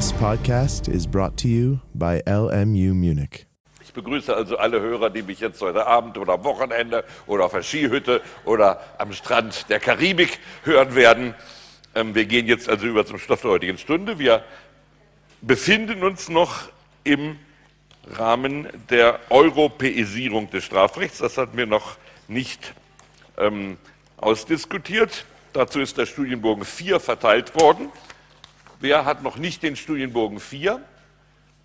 This podcast is brought to you by LMU Munich. Ich begrüße also alle Hörer, die mich jetzt heute Abend oder am Wochenende oder auf der Skihütte oder am Strand der Karibik hören werden. Ähm, wir gehen jetzt also über zum Stoff der heutigen Stunde. Wir befinden uns noch im Rahmen der Europäisierung des Strafrechts. Das hatten wir noch nicht ähm, ausdiskutiert. Dazu ist der Studienbogen 4 verteilt worden. Wer hat noch nicht den Studienbogen 4?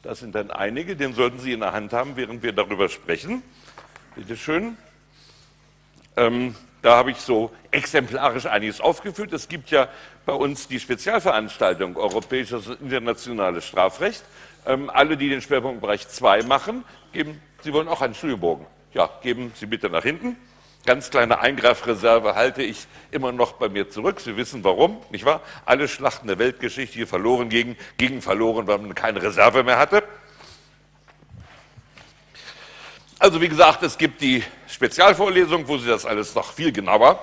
Das sind dann einige, den sollten Sie in der Hand haben, während wir darüber sprechen. Bitte schön. Ähm, da habe ich so exemplarisch einiges aufgeführt. Es gibt ja bei uns die Spezialveranstaltung Europäisches und Internationales Strafrecht. Ähm, alle, die den Schwerpunktbereich 2 machen, geben, Sie wollen auch einen Studienbogen. Ja, geben Sie bitte nach hinten. Ganz kleine Eingreifreserve halte ich immer noch bei mir zurück. Sie wissen warum, nicht wahr? Alle Schlachten der Weltgeschichte hier verloren gegen, gegen verloren, weil man keine Reserve mehr hatte. Also wie gesagt, es gibt die Spezialvorlesung, wo Sie das alles noch viel genauer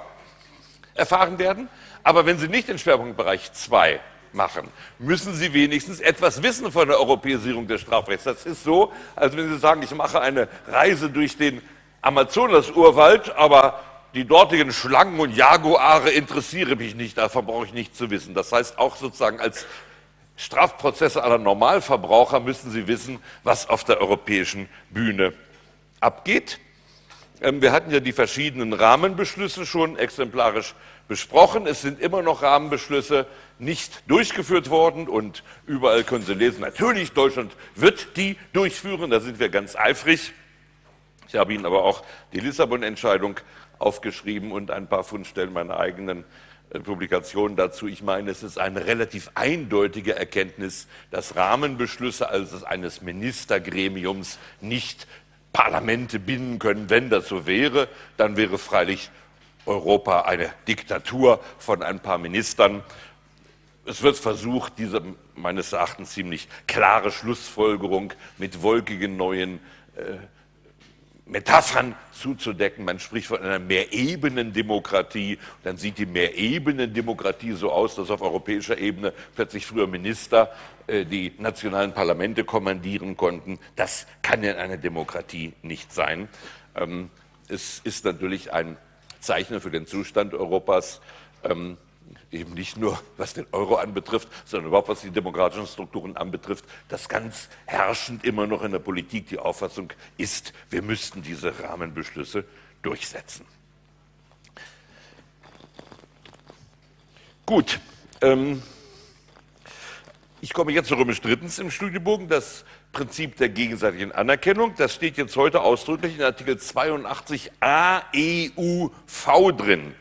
erfahren werden. Aber wenn Sie nicht den Schwerpunktbereich 2 machen, müssen Sie wenigstens etwas wissen von der Europäisierung des Strafrechts. Das ist so, als wenn Sie sagen, ich mache eine Reise durch den Amazonas-Urwald, aber die dortigen Schlangen und Jaguare interessieren mich nicht, davon brauche ich nichts zu wissen. Das heißt, auch sozusagen als Strafprozesse aller Normalverbraucher müssen Sie wissen, was auf der europäischen Bühne abgeht. Ähm, wir hatten ja die verschiedenen Rahmenbeschlüsse schon exemplarisch besprochen. Es sind immer noch Rahmenbeschlüsse nicht durchgeführt worden und überall können Sie lesen, natürlich, Deutschland wird die durchführen, da sind wir ganz eifrig. Ich habe Ihnen aber auch die Lissabon-Entscheidung aufgeschrieben und ein paar Fundstellen meiner eigenen äh, Publikationen dazu. Ich meine, es ist eine relativ eindeutige Erkenntnis, dass Rahmenbeschlüsse also eines Ministergremiums nicht Parlamente binden können. Wenn das so wäre, dann wäre freilich Europa eine Diktatur von ein paar Ministern. Es wird versucht, diese meines Erachtens ziemlich klare Schlussfolgerung mit wolkigen neuen äh, Metaphern zuzudecken. Man spricht von einer Mehrebenen-Demokratie. Dann sieht die Mehrebenen-Demokratie so aus, dass auf europäischer Ebene plötzlich früher Minister äh, die nationalen Parlamente kommandieren konnten. Das kann in einer Demokratie nicht sein. Ähm, es ist natürlich ein Zeichen für den Zustand Europas. Ähm, eben nicht nur was den Euro anbetrifft, sondern überhaupt was die demokratischen Strukturen anbetrifft, dass ganz herrschend immer noch in der Politik die Auffassung ist, wir müssten diese Rahmenbeschlüsse durchsetzen. Gut, ähm, ich komme jetzt zu römisch drittens im Studienbogen, das Prinzip der gegenseitigen Anerkennung. Das steht jetzt heute ausdrücklich in Artikel 82 AEUV drin.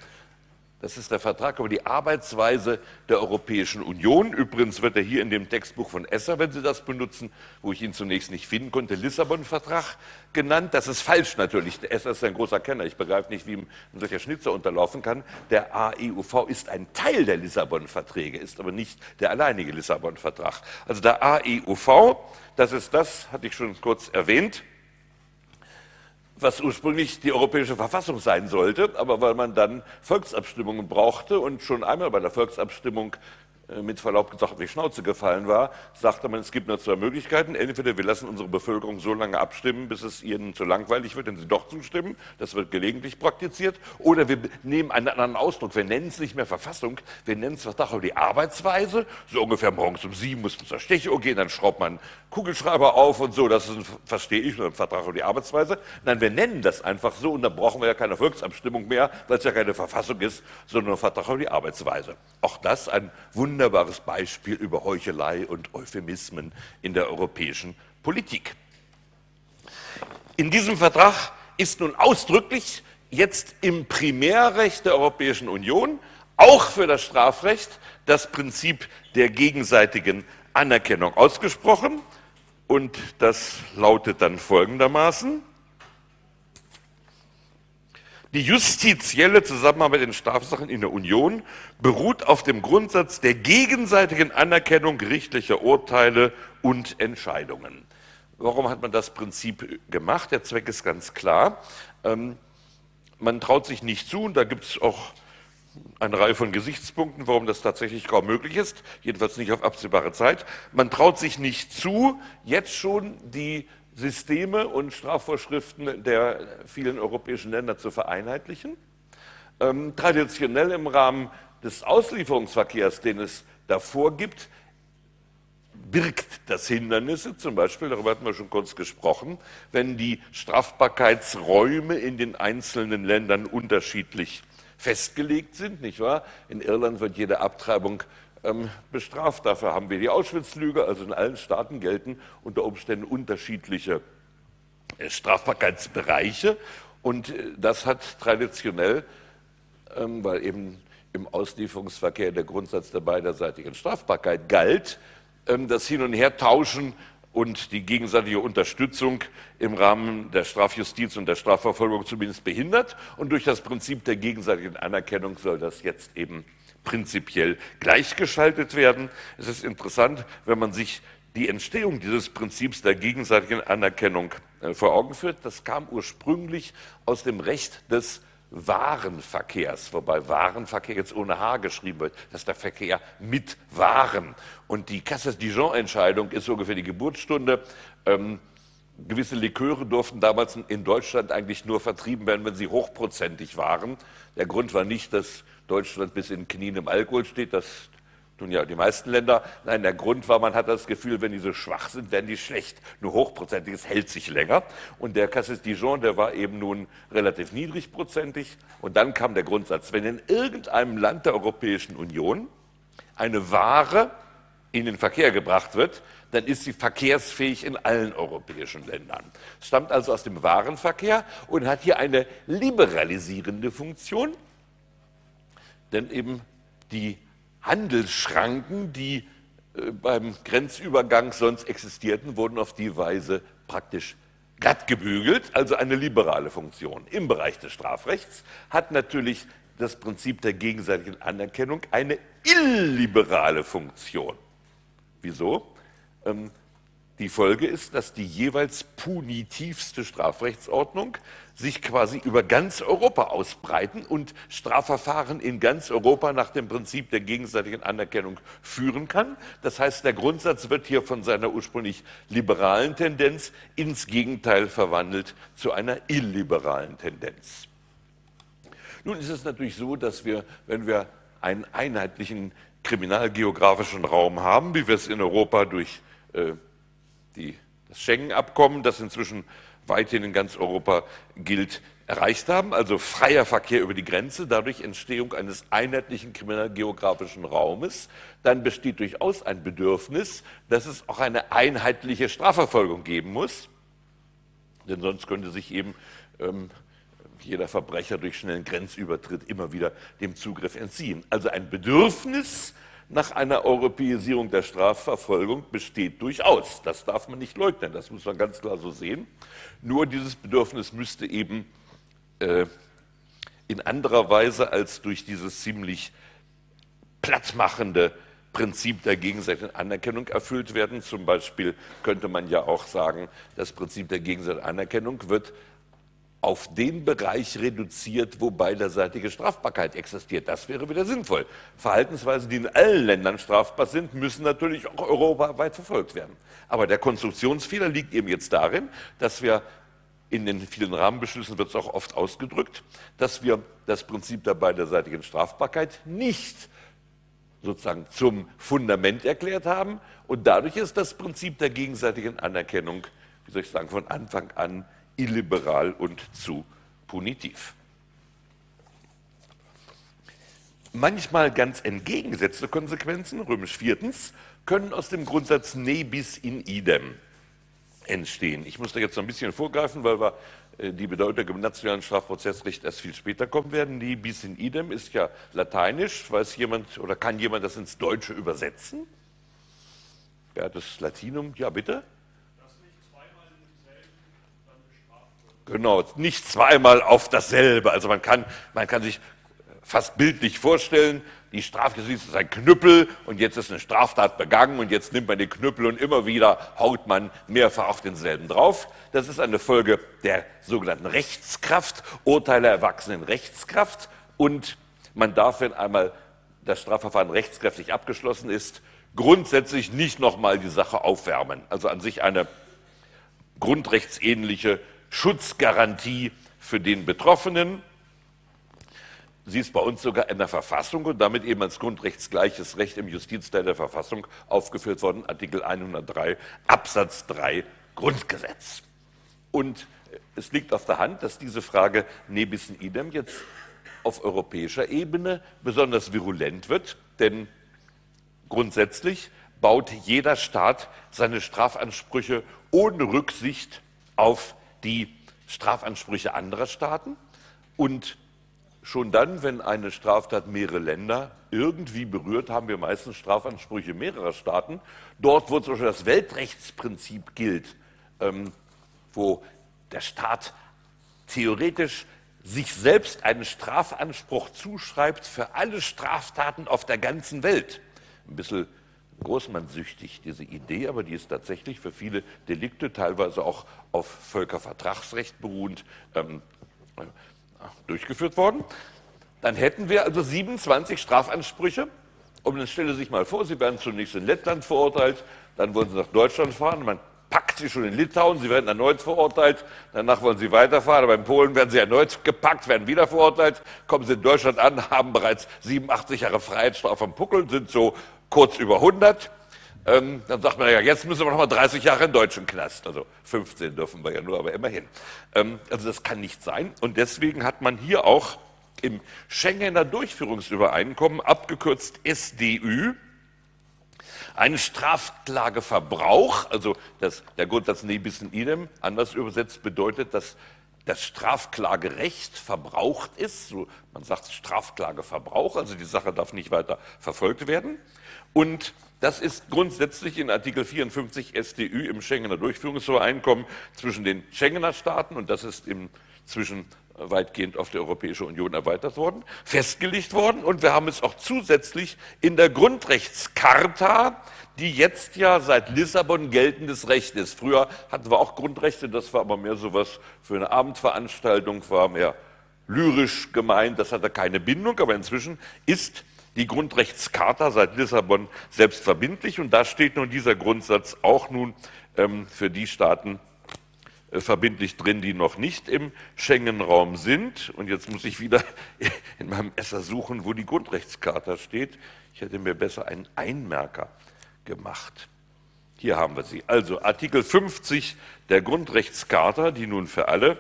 Das ist der Vertrag über die Arbeitsweise der Europäischen Union. Übrigens wird er hier in dem Textbuch von Esser, wenn Sie das benutzen, wo ich ihn zunächst nicht finden konnte, Lissabon-Vertrag genannt. Das ist falsch natürlich. Esser ist ein großer Kenner. Ich begreife nicht, wie ihm ein solcher Schnitzer unterlaufen kann. Der AEUV ist ein Teil der Lissabon-Verträge, ist aber nicht der alleinige Lissabon-Vertrag. Also der AEUV, das ist das, hatte ich schon kurz erwähnt, was ursprünglich die europäische Verfassung sein sollte, aber weil man dann Volksabstimmungen brauchte und schon einmal bei der Volksabstimmung mit Verlaub gesagt auf die Schnauze gefallen war, sagte man, es gibt nur zwei Möglichkeiten. Entweder wir lassen unsere Bevölkerung so lange abstimmen, bis es ihnen zu langweilig wird, wenn sie doch zustimmen. Das wird gelegentlich praktiziert. Oder wir nehmen einen anderen Ausdruck. Wir nennen es nicht mehr Verfassung, wir nennen es Vertrag über die Arbeitsweise. So ungefähr morgens um sieben muss man zur Stechuhr gehen, dann schraubt man Kugelschreiber auf und so. Das ist, ein, verstehe ich, ein Vertrag über die Arbeitsweise. Nein, wir nennen das einfach so und dann brauchen wir ja keine Volksabstimmung mehr, weil es ja keine Verfassung ist, sondern ein Vertrag über die Arbeitsweise. Auch das ein Wunder wunderbares Beispiel über Heuchelei und Euphemismen in der europäischen Politik. In diesem Vertrag ist nun ausdrücklich jetzt im Primärrecht der Europäischen Union, auch für das Strafrecht, das Prinzip der gegenseitigen Anerkennung ausgesprochen. Und das lautet dann folgendermaßen. Die justizielle Zusammenarbeit in Strafsachen in der Union beruht auf dem Grundsatz der gegenseitigen Anerkennung gerichtlicher Urteile und Entscheidungen. Warum hat man das Prinzip gemacht? Der Zweck ist ganz klar. Ähm, man traut sich nicht zu, und da gibt es auch eine Reihe von Gesichtspunkten, warum das tatsächlich kaum möglich ist, jedenfalls nicht auf absehbare Zeit. Man traut sich nicht zu, jetzt schon die Systeme und Strafvorschriften der vielen europäischen Länder zu vereinheitlichen. Ähm, traditionell im Rahmen des Auslieferungsverkehrs, den es davor gibt, birgt das Hindernisse, zum Beispiel, darüber hatten wir schon kurz gesprochen, wenn die Strafbarkeitsräume in den einzelnen Ländern unterschiedlich festgelegt sind, nicht wahr? In Irland wird jede Abtreibung bestraft. Dafür haben wir die Auschwitz-Lüge. Also in allen Staaten gelten unter Umständen unterschiedliche äh, Strafbarkeitsbereiche. Und äh, das hat traditionell, ähm, weil eben im Auslieferungsverkehr der Grundsatz der beiderseitigen Strafbarkeit galt, ähm, das Hin- und Hertauschen und die gegenseitige Unterstützung im Rahmen der Strafjustiz und der Strafverfolgung zumindest behindert. Und durch das Prinzip der gegenseitigen Anerkennung soll das jetzt eben prinzipiell gleichgeschaltet werden. Es ist interessant, wenn man sich die Entstehung dieses Prinzips der gegenseitigen Anerkennung äh, vor Augen führt. Das kam ursprünglich aus dem Recht des Warenverkehrs, wobei Warenverkehr jetzt ohne H geschrieben wird, das ist der Verkehr mit Waren. Und die Cassis-Dijon-Entscheidung ist ungefähr die Geburtsstunde. Ähm, gewisse Liköre durften damals in Deutschland eigentlich nur vertrieben werden, wenn sie hochprozentig waren. Der Grund war nicht, dass Deutschland bis in den Knien im Alkohol steht, das tun ja die meisten Länder. Nein, der Grund war, man hat das Gefühl, wenn die so schwach sind, werden die schlecht. Nur hochprozentiges hält sich länger. Und der Cassis Dijon, der war eben nun relativ niedrigprozentig. Und dann kam der Grundsatz, wenn in irgendeinem Land der Europäischen Union eine Ware in den Verkehr gebracht wird, dann ist sie verkehrsfähig in allen europäischen Ländern. Es stammt also aus dem Warenverkehr und hat hier eine liberalisierende Funktion, denn eben die Handelsschranken, die äh, beim Grenzübergang sonst existierten, wurden auf die Weise praktisch glatt gebügelt, also eine liberale Funktion. Im Bereich des Strafrechts hat natürlich das Prinzip der gegenseitigen Anerkennung eine illiberale Funktion. Wieso? Ähm, die Folge ist, dass die jeweils punitivste Strafrechtsordnung sich quasi über ganz Europa ausbreiten und Strafverfahren in ganz Europa nach dem Prinzip der gegenseitigen Anerkennung führen kann. Das heißt, der Grundsatz wird hier von seiner ursprünglich liberalen Tendenz ins Gegenteil verwandelt zu einer illiberalen Tendenz. Nun ist es natürlich so, dass wir, wenn wir einen einheitlichen kriminalgeografischen Raum haben, wie wir es in Europa durch äh, die, das Schengen-Abkommen, das inzwischen weithin in ganz Europa gilt, erreicht haben, also freier Verkehr über die Grenze, dadurch Entstehung eines einheitlichen kriminalgeografischen Raumes, dann besteht durchaus ein Bedürfnis, dass es auch eine einheitliche Strafverfolgung geben muss, denn sonst könnte sich eben ähm, jeder Verbrecher durch schnellen Grenzübertritt immer wieder dem Zugriff entziehen. Also ein Bedürfnis nach einer Europäisierung der Strafverfolgung besteht durchaus. Das darf man nicht leugnen, das muss man ganz klar so sehen. Nur dieses Bedürfnis müsste eben äh, in anderer Weise als durch dieses ziemlich plattmachende Prinzip der gegenseitigen Anerkennung erfüllt werden. Zum Beispiel könnte man ja auch sagen, das Prinzip der gegenseitigen Anerkennung wird auf den Bereich reduziert, wo beiderseitige Strafbarkeit existiert. Das wäre wieder sinnvoll. Verhaltensweisen, die in allen Ländern strafbar sind, müssen natürlich auch europaweit verfolgt werden. Aber der Konstruktionsfehler liegt eben jetzt darin, dass wir in den vielen Rahmenbeschlüssen wird es auch oft ausgedrückt, dass wir das Prinzip der beiderseitigen Strafbarkeit nicht sozusagen zum Fundament erklärt haben. Und dadurch ist das Prinzip der gegenseitigen Anerkennung, wie soll ich sagen, von Anfang an illiberal und zu punitiv. Manchmal ganz entgegengesetzte Konsequenzen, römisch viertens, können aus dem Grundsatz ne bis in idem entstehen. Ich muss da jetzt noch ein bisschen vorgreifen, weil wir äh, die Bedeutung im nationalen Strafprozessrecht erst viel später kommen werden. Ne bis in idem ist ja lateinisch. Weiß jemand oder kann jemand das ins Deutsche übersetzen? Ja, das Latinum, ja bitte. Genau, nicht zweimal auf dasselbe. Also man kann, man kann sich fast bildlich vorstellen, die Strafjustiz ist ein Knüppel und jetzt ist eine Straftat begangen und jetzt nimmt man den Knüppel und immer wieder haut man mehrfach auf denselben drauf. Das ist eine Folge der sogenannten Rechtskraft, Urteile erwachsenen Rechtskraft und Man darf, wenn einmal das Strafverfahren rechtskräftig abgeschlossen ist, grundsätzlich nicht nochmal die Sache aufwärmen. Also an sich eine grundrechtsähnliche Schutzgarantie für den Betroffenen. Sie ist bei uns sogar in der Verfassung und damit eben als grundrechtsgleiches Recht im Justizteil der Verfassung aufgeführt worden, Artikel 103 Absatz 3 Grundgesetz. Und es liegt auf der Hand, dass diese Frage nebis in idem jetzt auf europäischer Ebene besonders virulent wird, denn grundsätzlich baut jeder Staat seine Strafansprüche ohne Rücksicht auf die Strafansprüche anderer Staaten und schon dann, wenn eine Straftat mehrere Länder irgendwie berührt, haben wir meistens Strafansprüche mehrerer Staaten. Dort, wo zum Beispiel das Weltrechtsprinzip gilt, ähm, wo der Staat theoretisch sich selbst einen Strafanspruch zuschreibt für alle Straftaten auf der ganzen Welt. Ein bisschen großmannsüchtig, diese Idee, aber die ist tatsächlich für viele Delikte, teilweise auch auf Völkervertragsrecht beruhend, ähm, äh, durchgeführt worden. Dann hätten wir also 27 Strafansprüche. Und dann stelle sich mal vor, Sie werden zunächst in Lettland verurteilt, dann wollen Sie nach Deutschland fahren, man packt Sie schon in Litauen, Sie werden erneut verurteilt, danach wollen Sie weiterfahren, aber in Polen werden Sie erneut gepackt, werden wieder verurteilt, kommen Sie in Deutschland an, haben bereits 87 Jahre Freiheitsstrafe am Puckel, sind so kurz über 100. Ähm, dann sagt man ja, jetzt müssen wir noch mal 30 Jahre in deutschen Knast. Also 15 dürfen wir ja nur, aber immerhin. Ähm, also das kann nicht sein. Und deswegen hat man hier auch im Schengener Durchführungsübereinkommen, abgekürzt SDÜ, ein Strafklageverbrauch, also das, der Grundsatz ne bis in idem, anders übersetzt bedeutet, dass das Strafklagerecht verbraucht ist. So, man sagt Strafklageverbrauch, also die Sache darf nicht weiter verfolgt werden. Und das ist grundsätzlich in Artikel 54 StÜ im Schengener Durchführungsübereinkommen zwischen den Schengener Staaten, und das ist inzwischen weitgehend auf die Europäische Union erweitert worden, festgelegt worden. Und wir haben es auch zusätzlich in der Grundrechtscharta, die jetzt ja seit Lissabon geltendes Recht ist. Früher hatten wir auch Grundrechte, das war aber mehr so was für eine Abendveranstaltung, war mehr lyrisch gemeint, das hatte keine Bindung, aber inzwischen ist die Grundrechtscharta seit Lissabon selbstverbindlich und da steht nun dieser Grundsatz auch nun ähm, für die Staaten verbindlich drin, die noch nicht im Schengen-Raum sind. Und jetzt muss ich wieder in meinem Esser suchen, wo die Grundrechtscharta steht. Ich hätte mir besser einen Einmerker gemacht. Hier haben wir sie. Also Artikel 50 der Grundrechtscharta, die nun für alle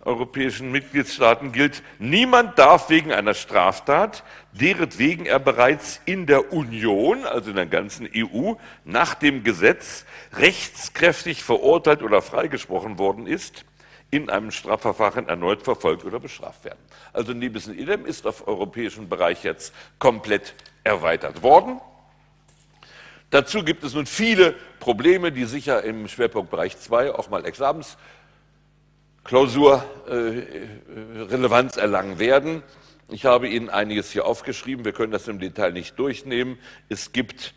europäischen Mitgliedstaaten gilt, niemand darf wegen einer Straftat, deretwegen er bereits in der Union, also in der ganzen EU, nach dem Gesetz rechtskräftig verurteilt oder freigesprochen worden ist, in einem Strafverfahren erneut verfolgt oder bestraft werden. Also Nebis in idem ist auf europäischen Bereich jetzt komplett erweitert worden. Dazu gibt es nun viele Probleme, die sicher im Schwerpunktbereich 2 auch mal Examens Klausur äh, Relevanz erlangen werden. Ich habe Ihnen einiges hier aufgeschrieben. Wir können das im Detail nicht durchnehmen. Es gibt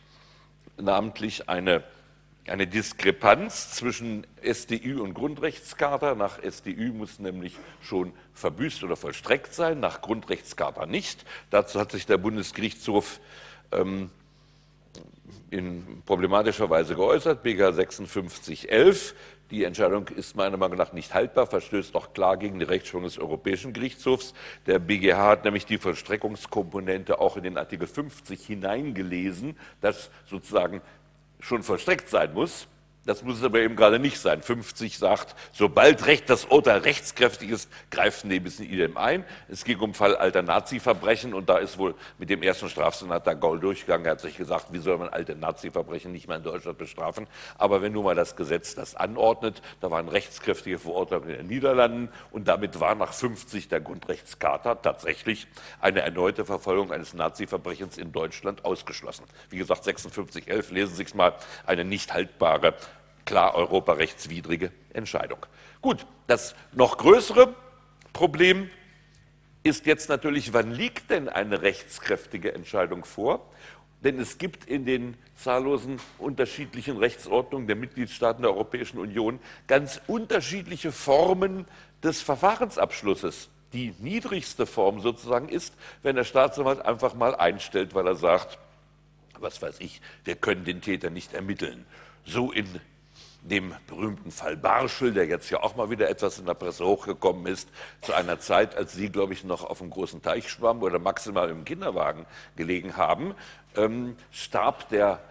namentlich eine, eine Diskrepanz zwischen SDÜ und Grundrechtscharta. Nach SDÜ muss nämlich schon verbüßt oder vollstreckt sein, nach Grundrechtscharta nicht. Dazu hat sich der Bundesgerichtshof ähm, in problematischer Weise geäußert, BGH 5611. Die Entscheidung ist meiner Meinung nach nicht haltbar, verstößt auch klar gegen die Rechtsprechung des Europäischen Gerichtshofs. Der BGH hat nämlich die Vollstreckungskomponente auch in den Artikel 50 hineingelesen, dass sozusagen schon vollstreckt sein muss. Das muss es aber eben gerade nicht sein. 50 sagt, sobald Recht das Urteil rechtskräftig ist, greift Nebis in idem ein. Es ging um Fall alter Nazi-Verbrechen und da ist wohl mit dem ersten Strafsenat der Gaul durchgegangen. Er hat sich gesagt, wie soll man alte Nazi-Verbrechen nicht mehr in Deutschland bestrafen? Aber wenn nun mal das Gesetz das anordnet, da waren rechtskräftige Verurteilungen in den Niederlanden und damit war nach 50 der Grundrechtscharta tatsächlich eine erneute Verfolgung eines Nazi-Verbrechens in Deutschland ausgeschlossen. Wie gesagt, 5611, lesen Sie es mal, eine nicht haltbare klar europarechtswidrige Entscheidung. Gut, das noch größere Problem ist jetzt natürlich, wann liegt denn eine rechtskräftige Entscheidung vor? Denn es gibt in den zahllosen unterschiedlichen Rechtsordnungen der Mitgliedstaaten der Europäischen Union ganz unterschiedliche Formen des Verfahrensabschlusses. Die niedrigste Form sozusagen ist, wenn der Staatsanwalt einfach mal einstellt, weil er sagt, was weiß ich, wir können den Täter nicht ermitteln. So in dem berühmten Fall Barschel, der jetzt ja auch mal wieder etwas in der Presse hochgekommen ist, zu einer Zeit, als Sie, glaube ich, noch auf dem großen Teich schwammen oder maximal im Kinderwagen gelegen haben, ähm, starb der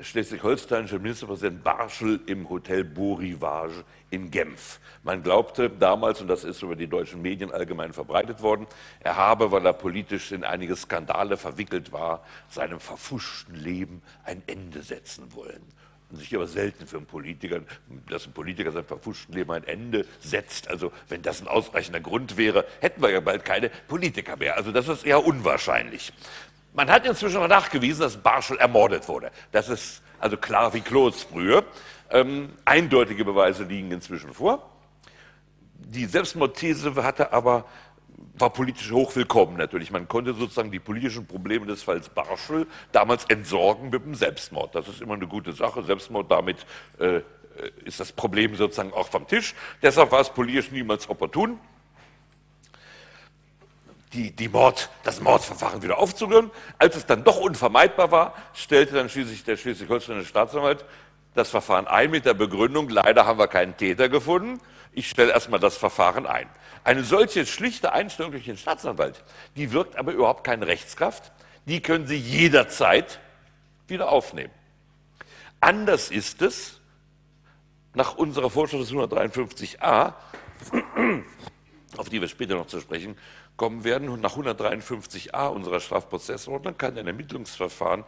schleswig-holsteinische Ministerpräsident Barschel im Hotel Beau Rivage in Genf. Man glaubte damals, und das ist über die deutschen Medien allgemein verbreitet worden, er habe, weil er politisch in einige Skandale verwickelt war, seinem verfuschten Leben ein Ende setzen wollen. Sich aber selten für einen Politiker, dass ein Politiker sein verfuschten Leben ein Ende setzt. Also wenn das ein ausreichender Grund wäre, hätten wir ja bald keine Politiker mehr. Also das ist eher unwahrscheinlich. Man hat inzwischen auch nachgewiesen, dass Barschel ermordet wurde. Das ist also klar wie Kloßbrühe. Ähm, eindeutige Beweise liegen inzwischen vor. Die Selbstmordthese hatte aber war politisch hochwillkommen natürlich. Man konnte sozusagen die politischen Probleme des Falls Barschel damals entsorgen mit dem Selbstmord. Das ist immer eine gute Sache. Selbstmord damit äh, ist das Problem sozusagen auch vom Tisch. Deshalb war es politisch niemals opportun die, die Mord, das Mordverfahren wieder aufzurühren. Als es dann doch unvermeidbar war, stellte dann schließlich der schleswig-holsteinische Staatsanwalt das Verfahren ein mit der Begründung, leider haben wir keinen Täter gefunden. Ich stelle erstmal das Verfahren ein. Eine solche schlichte Einstellung durch den Staatsanwalt, die wirkt aber überhaupt keine Rechtskraft. Die können Sie jederzeit wieder aufnehmen. Anders ist es nach unserer Vorschrift des 153a, auf die wir später noch zu sprechen kommen werden. Und nach 153a unserer Strafprozessordnung kann ein Ermittlungsverfahren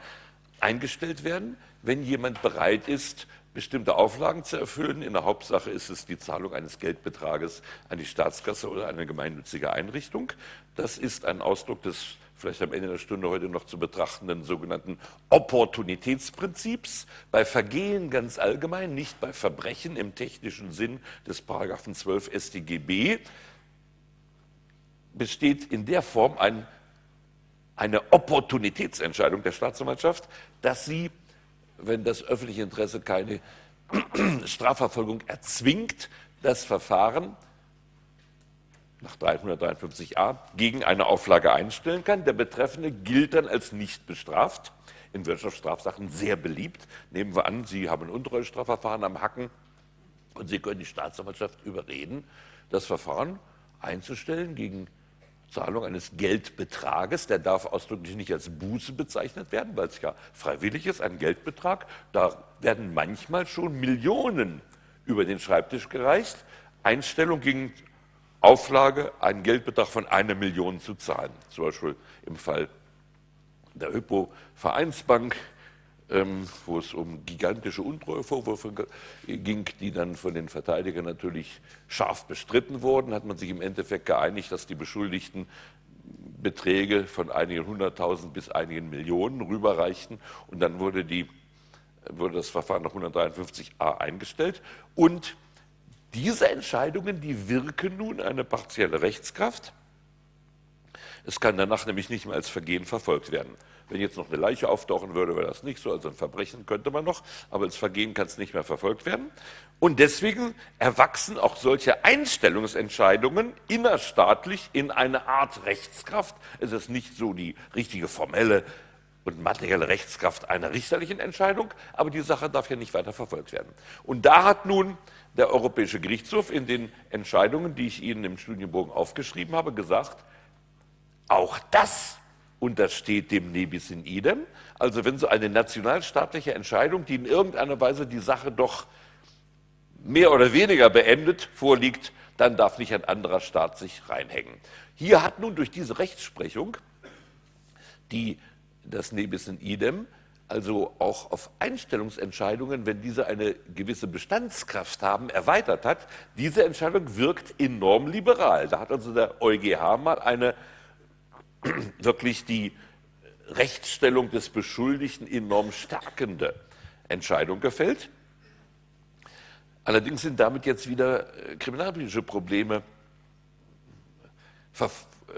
eingestellt werden, wenn jemand bereit ist, bestimmte Auflagen zu erfüllen. In der Hauptsache ist es die Zahlung eines Geldbetrages an die Staatskasse oder eine gemeinnützige Einrichtung. Das ist ein Ausdruck des vielleicht am Ende der Stunde heute noch zu betrachtenden sogenannten Opportunitätsprinzips. Bei Vergehen ganz allgemein, nicht bei Verbrechen im technischen Sinn des Paragraphen 12 StGB besteht in der Form ein, eine Opportunitätsentscheidung der Staatsanwaltschaft, dass sie, wenn das öffentliche Interesse keine Strafverfolgung erzwingt, das Verfahren nach 353a gegen eine Auflage einstellen kann. Der Betreffende gilt dann als nicht bestraft. In Wirtschaftsstrafsachen sehr beliebt. Nehmen wir an, Sie haben ein Untreuestrafverfahren am Hacken und Sie können die Staatsanwaltschaft überreden, das Verfahren einzustellen gegen Zahlung eines Geldbetrages, der darf ausdrücklich nicht als Buße bezeichnet werden, weil es ja freiwillig ist, ein Geldbetrag. Da werden manchmal schon Millionen über den Schreibtisch gereicht. Einstellung gegen Auflage, einen Geldbetrag von einer Million zu zahlen. Zum Beispiel im Fall der Hypo Vereinsbank ähm, wo es um gigantische Untreuevorwürfe ging, die dann von den Verteidigern natürlich scharf bestritten wurden, hat man sich im Endeffekt geeinigt, dass die Beschuldigten Beträge von einigen hunderttausend bis einigen Millionen rüberreichten und dann wurde, die, wurde das Verfahren nach 153a eingestellt und diese Entscheidungen, die wirken nun eine partielle Rechtskraft. Es kann danach nämlich nicht mehr als Vergehen verfolgt werden. Wenn jetzt noch eine Leiche auftauchen würde, wäre das nicht so. Also ein Verbrechen könnte man noch, aber als Vergehen kann es nicht mehr verfolgt werden. Und deswegen erwachsen auch solche Einstellungsentscheidungen innerstaatlich in eine Art Rechtskraft. Es ist nicht so die richtige formelle und materielle Rechtskraft einer richterlichen Entscheidung, aber die Sache darf ja nicht weiter verfolgt werden. Und da hat nun der Europäische Gerichtshof in den Entscheidungen, die ich Ihnen im Studienbogen aufgeschrieben habe, gesagt, auch das untersteht dem Nebis in idem. Also wenn so eine nationalstaatliche Entscheidung, die in irgendeiner Weise die Sache doch mehr oder weniger beendet, vorliegt, dann darf nicht ein anderer Staat sich reinhängen. Hier hat nun durch diese Rechtsprechung die, das Nebis in idem also auch auf Einstellungsentscheidungen, wenn diese eine gewisse Bestandskraft haben, erweitert hat. Diese Entscheidung wirkt enorm liberal. Da hat also der EuGH mal eine wirklich die Rechtsstellung des Beschuldigten enorm stärkende Entscheidung gefällt. Allerdings sind damit jetzt wieder äh, kriminalpolitische Probleme ver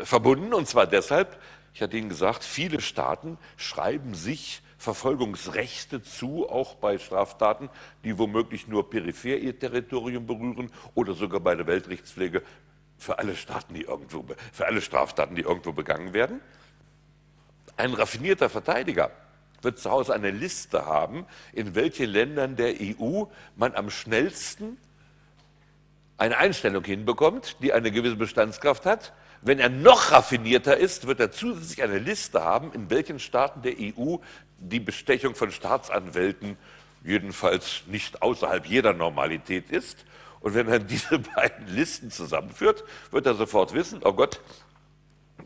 verbunden, und zwar deshalb, ich hatte Ihnen gesagt, viele Staaten schreiben sich Verfolgungsrechte zu, auch bei Straftaten, die womöglich nur peripher ihr Territorium berühren oder sogar bei der Weltrechtspflege für alle Staaten, die irgendwo, für alle Straftaten, die irgendwo begangen werden. Ein raffinierter Verteidiger wird zu Hause eine Liste haben, in welchen Ländern der EU man am schnellsten eine Einstellung hinbekommt, die eine gewisse Bestandskraft hat. Wenn er noch raffinierter ist, wird er zusätzlich eine Liste haben, in welchen Staaten der EU die Bestechung von Staatsanwälten jedenfalls nicht außerhalb jeder Normalität ist. Und wenn er diese beiden Listen zusammenführt, wird er sofort wissen, oh Gott,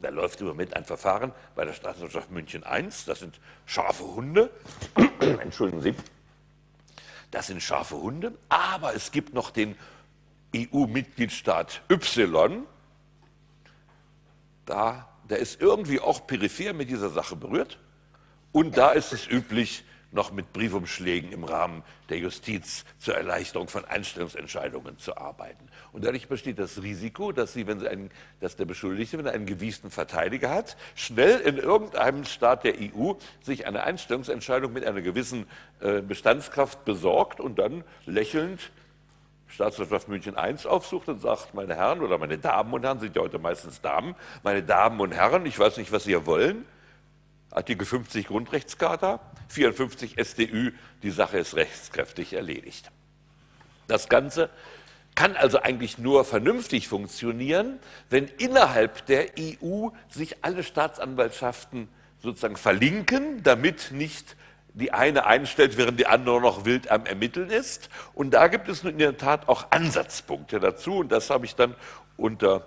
da läuft im Moment ein Verfahren bei der Staatsanwaltschaft München I. Das sind scharfe Hunde. Entschuldigen Sie. Das sind scharfe Hunde. Aber es gibt noch den EU-Mitgliedstaat Y. Da, der ist irgendwie auch peripher mit dieser Sache berührt. Und da ist es üblich, noch mit Briefumschlägen im Rahmen der Justiz zur Erleichterung von Einstellungsentscheidungen zu arbeiten. Und dadurch besteht das Risiko, dass, Sie, wenn Sie einen, dass der Beschuldigte, wenn er einen gewiesenen Verteidiger hat, schnell in irgendeinem Staat der EU sich eine Einstellungsentscheidung mit einer gewissen äh, Bestandskraft besorgt und dann lächelnd Staatsanwaltschaft München I aufsucht und sagt, meine Herren oder meine Damen und Herren, sind ja heute meistens Damen, meine Damen und Herren, ich weiß nicht, was Sie hier wollen. Artikel 50 Grundrechtscharta, 54 StÜ, die Sache ist rechtskräftig erledigt. Das Ganze kann also eigentlich nur vernünftig funktionieren, wenn innerhalb der EU sich alle Staatsanwaltschaften sozusagen verlinken, damit nicht die eine einstellt, während die andere noch wild am Ermitteln ist. Und da gibt es in der Tat auch Ansatzpunkte dazu. Und das habe ich dann unter.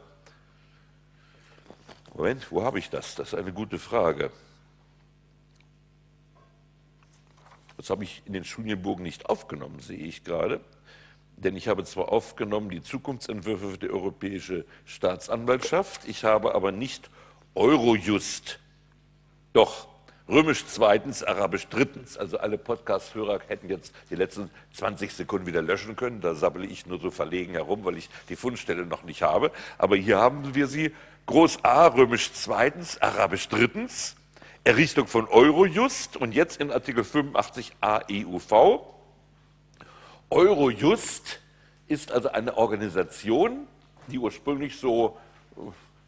Moment, wo habe ich das? Das ist eine gute Frage. Das habe ich in den Studienbogen nicht aufgenommen, sehe ich gerade. Denn ich habe zwar aufgenommen die Zukunftsentwürfe für die Europäische Staatsanwaltschaft, ich habe aber nicht Eurojust. Doch Römisch zweitens, Arabisch drittens. Also alle Podcast-Hörer hätten jetzt die letzten 20 Sekunden wieder löschen können. Da sabbele ich nur so verlegen herum, weil ich die Fundstelle noch nicht habe. Aber hier haben wir sie. Groß A, Römisch zweitens, Arabisch drittens. Errichtung von Eurojust und jetzt in Artikel 85a EUV. Eurojust ist also eine Organisation, die ursprünglich so äh,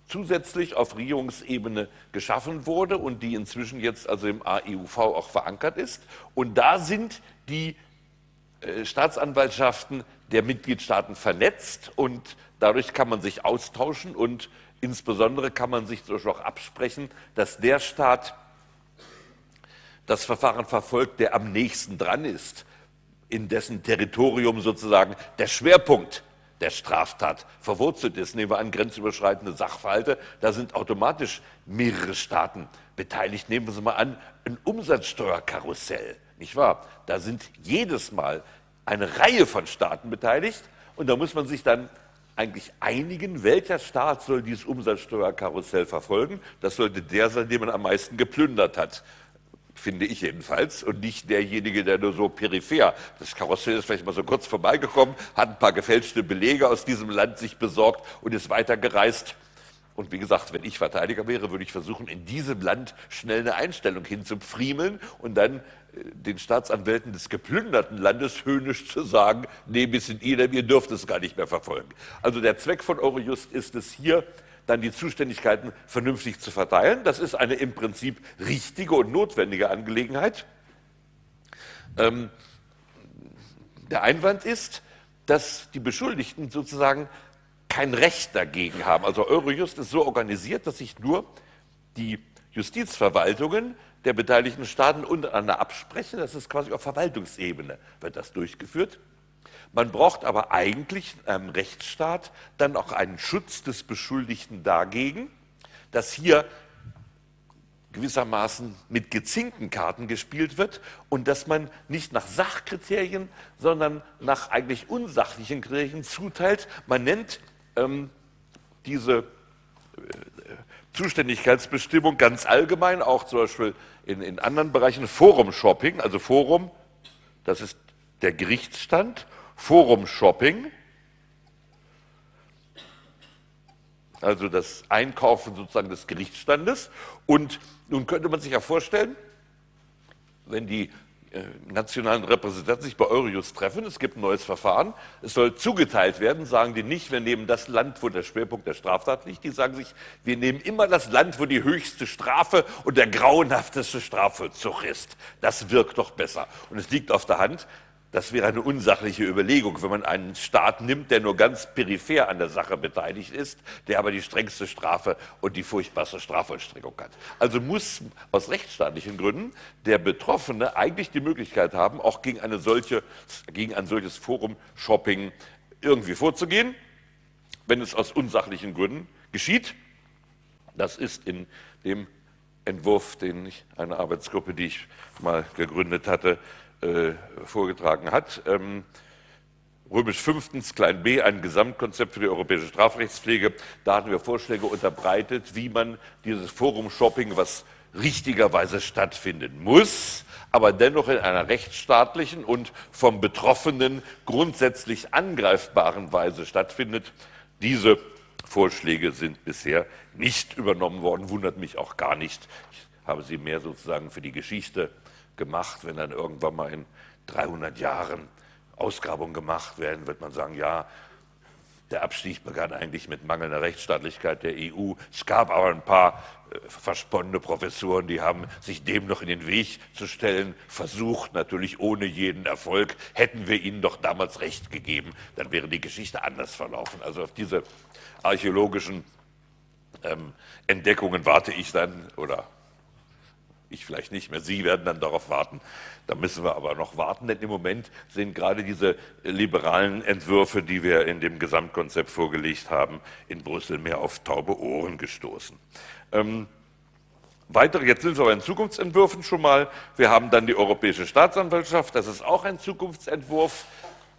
zusätzlich auf Regierungsebene geschaffen wurde und die inzwischen jetzt also im AEUV auch verankert ist. Und da sind die äh, Staatsanwaltschaften der Mitgliedstaaten vernetzt und dadurch kann man sich austauschen und insbesondere kann man sich zum Beispiel auch absprechen, dass der Staat, das Verfahren verfolgt, der am nächsten dran ist, in dessen Territorium sozusagen der Schwerpunkt der Straftat verwurzelt ist. Nehmen wir an grenzüberschreitende Sachverhalte, da sind automatisch mehrere Staaten beteiligt. Nehmen wir Sie mal an, ein Umsatzsteuerkarussell, nicht wahr? Da sind jedes Mal eine Reihe von Staaten beteiligt und da muss man sich dann eigentlich einigen, welcher Staat soll dieses Umsatzsteuerkarussell verfolgen. Das sollte der sein, den man am meisten geplündert hat finde ich jedenfalls, und nicht derjenige, der nur so peripher, das Karussell ist vielleicht mal so kurz vorbeigekommen, hat ein paar gefälschte Belege aus diesem Land sich besorgt und ist weitergereist. Und wie gesagt, wenn ich Verteidiger wäre, würde ich versuchen, in diesem Land schnell eine Einstellung hinzupfriemeln und dann äh, den Staatsanwälten des geplünderten Landes höhnisch zu sagen, nee, wir sind ihr, ihr dürft es gar nicht mehr verfolgen. Also der Zweck von Eurojust ist es hier, dann die Zuständigkeiten vernünftig zu verteilen. Das ist eine im Prinzip richtige und notwendige Angelegenheit. Ähm, der Einwand ist, dass die Beschuldigten sozusagen kein Recht dagegen haben. Also Eurojust ist so organisiert, dass sich nur die Justizverwaltungen der beteiligten Staaten untereinander absprechen. Das ist quasi auf Verwaltungsebene wird das durchgeführt. Man braucht aber eigentlich in einem Rechtsstaat dann auch einen Schutz des Beschuldigten dagegen, dass hier gewissermaßen mit gezinkten Karten gespielt wird und dass man nicht nach Sachkriterien, sondern nach eigentlich unsachlichen Kriterien zuteilt. Man nennt ähm, diese äh, Zuständigkeitsbestimmung ganz allgemein, auch zum Beispiel in, in anderen Bereichen, Forum-Shopping, also Forum, das ist der Gerichtsstand Forum Shopping, also das Einkaufen sozusagen des Gerichtsstandes. Und nun könnte man sich ja vorstellen, wenn die äh, nationalen Repräsentanten sich bei Eurojust treffen. Es gibt ein neues Verfahren. Es soll zugeteilt werden. Sagen die nicht, wir nehmen das Land, wo der Schwerpunkt der Straftat liegt. Die sagen sich, wir nehmen immer das Land, wo die höchste Strafe und der grauenhafteste Strafvollzug ist. Das wirkt doch besser. Und es liegt auf der Hand, das wäre eine unsachliche Überlegung, wenn man einen Staat nimmt, der nur ganz peripher an der Sache beteiligt ist, der aber die strengste Strafe und die furchtbarste Strafvollstreckung hat. Also muss aus rechtsstaatlichen Gründen der Betroffene eigentlich die Möglichkeit haben, auch gegen, eine solche, gegen ein solches Forum-Shopping irgendwie vorzugehen, wenn es aus unsachlichen Gründen geschieht. Das ist in dem Entwurf, den ich, eine Arbeitsgruppe, die ich mal gegründet hatte, äh, vorgetragen hat. Ähm, Römisch fünftens, klein b, ein Gesamtkonzept für die europäische Strafrechtspflege. Da hatten wir Vorschläge unterbreitet, wie man dieses Forum-Shopping, was richtigerweise stattfinden muss, aber dennoch in einer rechtsstaatlichen und vom Betroffenen grundsätzlich angreifbaren Weise stattfindet. Diese Vorschläge sind bisher nicht übernommen worden, wundert mich auch gar nicht. Ich habe sie mehr sozusagen für die Geschichte gemacht. Wenn dann irgendwann mal in 300 Jahren Ausgrabungen gemacht werden, wird man sagen, ja, der Abstieg begann eigentlich mit mangelnder Rechtsstaatlichkeit der EU. Es gab aber ein paar äh, versponnene Professoren, die haben sich dem noch in den Weg zu stellen versucht, natürlich ohne jeden Erfolg. Hätten wir ihnen doch damals Recht gegeben, dann wäre die Geschichte anders verlaufen. Also auf diese archäologischen ähm, Entdeckungen warte ich dann oder ich vielleicht nicht mehr, Sie werden dann darauf warten. Da müssen wir aber noch warten, denn im Moment sind gerade diese liberalen Entwürfe, die wir in dem Gesamtkonzept vorgelegt haben, in Brüssel mehr auf taube Ohren gestoßen. Ähm, weitere, jetzt sind wir bei den Zukunftsentwürfen schon mal. Wir haben dann die Europäische Staatsanwaltschaft, das ist auch ein Zukunftsentwurf.